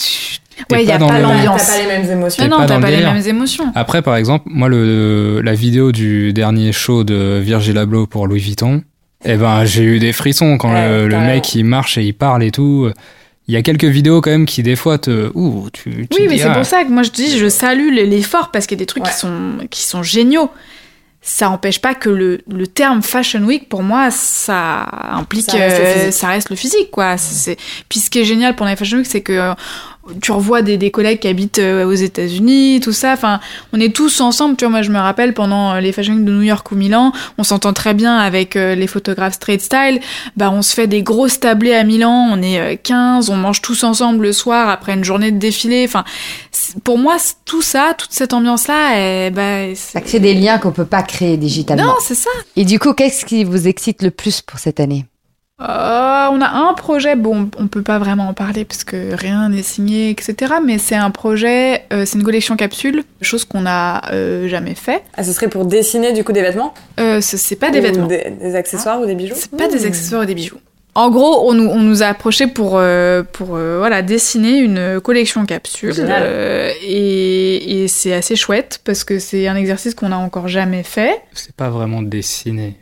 Ouais, y a dans pas l'ambiance. T'as pas les mêmes émotions. T'es Non, t'as dans pas le les mêmes émotions. Après par exemple, moi le la vidéo du dernier show de Virgil Abloh pour Louis Vuitton, eh ben j'ai eu des frissons quand Ouais, le, mec il marche et il parle et tout. Il y a quelques vidéos quand même qui des fois te ouh tu, tu Oui, mais c'est ah, pour ça que moi je dis, je salue l'effort parce qu'il y a des trucs Ouais. qui, sont, qui sont géniaux. Ça empêche pas que le, le terme Fashion Week, pour moi, ça implique. Ça reste le euh, physique. ça reste le physique, quoi. C'est- Puis ce qui est génial pendant les Fashion Week, c'est que euh, tu revois des, des collègues qui habitent euh, aux États-Unis, tout ça. Enfin, on est tous ensemble. Tu vois, moi, je me rappelle pendant euh, les Fashion Week de New York ou Milan, on s'entend très bien avec euh, les photographes street style. Bah, on se fait des grosses tablées à Milan. On est euh, 15, on mange tous ensemble le soir après une journée de défilé. Enfin, pour moi, tout ça, toute cette ambiance-là, eh, bah, Ça c'est- crée des liens qu'on peut pas créer digitalement. non, c'est ça. Et du coup, qu'est-ce qui vous excite le plus pour cette année? Euh, on a un projet, bon, on peut pas vraiment en parler parce que rien n'est signé, etc. Mais c'est un projet, euh, c'est une collection capsule, chose qu'on a euh, jamais fait. Ah, ce serait pour dessiner du coup des vêtements? Euh, ce- c'est pas des Ou vêtements, des, des accessoires ou des bijoux? C'est pas des Mmh. accessoires et des bijoux. En gros, on nous, on nous a approché pour, euh, pour euh, voilà, dessiner une collection capsule. Euh, et et c'est assez chouette parce que c'est un exercice qu'on a encore jamais fait. c'est pas vraiment dessiné.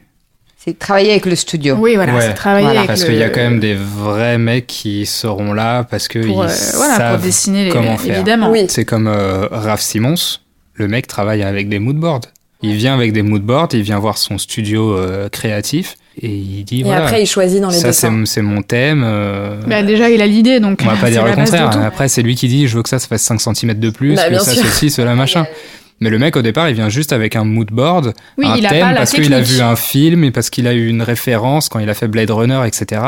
C'est travailler avec le studio. Oui, voilà, Ouais, c'est travailler voilà. avec Parce le- qu'il y a quand même des vrais mecs qui seront là parce que pour, ils euh, voilà, pour savent dessiner les, comment faire. évidemment. Oui. C'est comme euh, Raph Simons, le mec travaille avec des moodboards. Il vient avec des moodboards, il vient voir son studio euh, créatif et il dit Et voilà, après, il choisit dans les ça c'est mon thème. euh, Bah, déjà, il a l'idée, donc on va pas dire le contraire. Après c'est lui qui dit je veux que ça se fasse 5 cm de plus, Bah, que bien ça sûr. ceci, cela machin. Mais le mec au départ il vient juste avec un moodboard, Oui, un il a thème pas la parce qu'il a vu un film et parce qu'il a eu une référence quand il a fait Blade Runner, etc.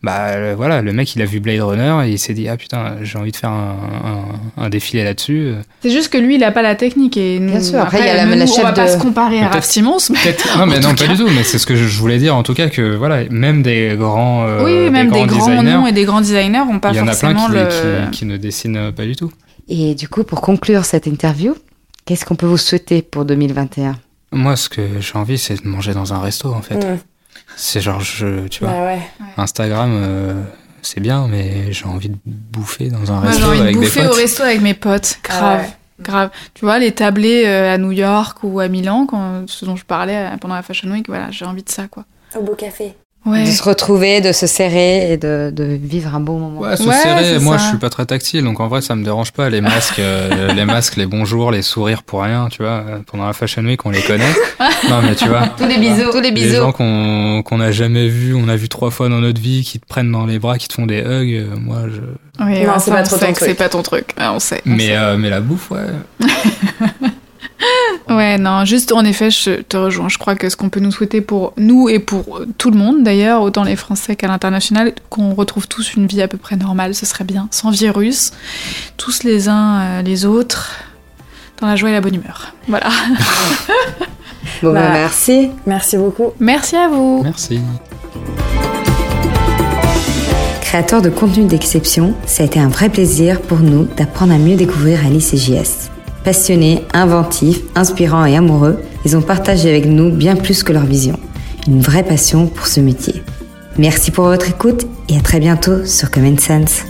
Bah euh, voilà, le mec il a vu Blade Runner et il s'est dit ah putain j'ai envie de faire un, un- un défilé là-dessus. C'est juste que lui, il a pas la technique et nous, Bien sûr, après, il y a la- nous, la on va pas de- se comparer à Raph Simons. mais-. Non, mais non, pas cas. du tout. Mais c'est ce que je je voulais dire. En tout cas, que voilà, même des grands, euh, oui, même des grands designers, noms et des grands designers ont pas il y en a plein forcément qui, le. qui, qui ne dessinent pas du tout. Et du coup, pour conclure cette interview, qu'est-ce qu'on peut vous souhaiter pour 2021 Moi, ce que j'ai envie, c'est de manger dans un resto, en fait. Mmh. C'est genre, je, tu vois, Bah ouais. Instagram, euh, c'est bien, mais j'ai envie de bouffer dans un Moi, j'ai resto envie de avec des bouffer au resto avec mes potes. Grave. Ah ouais. Grave. Tu vois, les tablés euh, à New York ou à Milan, quand, ce dont je parlais euh, pendant la Fashion Week, voilà, j'ai envie de ça, quoi. Au beau café. Ouais. De se retrouver, de se serrer et de, de vivre un bon moment. Ouais, se Ouais, serrer. Moi, ça. je suis pas très tactile, donc en vrai, ça me dérange pas. Les masques, euh, les masques, les bonjours, les sourires pour rien, tu vois. Pendant la Fashion Week, on les connaît. non, mais tu vois. Tous les bisous. Tous les Les gens qu'on qu'on n'a jamais vus, on a vu trois fois dans notre vie, qui te prennent dans les bras, qui te font des hugs, euh, moi je. Oui, Non, c'est pas ton truc. c'est pas ton truc. On sait. on Mais, sait. euh, mais la bouffe, ouais. Ouais, non, juste en effet, je te rejoins. Je crois que ce qu'on peut nous souhaiter pour nous et pour tout le monde, d'ailleurs, autant les Français qu'à l'international, qu'on retrouve tous une vie à peu près normale, ce serait bien, sans virus, tous les uns euh, les autres, dans la joie et la bonne humeur. Voilà. Bon, bah, Bah, merci. Merci beaucoup. Merci à vous. Merci. Créateur de contenu d'exception, ça a été un vrai plaisir pour nous d'apprendre à mieux découvrir Alice et JS. Passionnés, inventifs, inspirants et amoureux, ils ont partagé avec nous bien plus que leur vision. Une vraie passion pour ce métier. Merci pour votre écoute et à très bientôt sur Common Sense.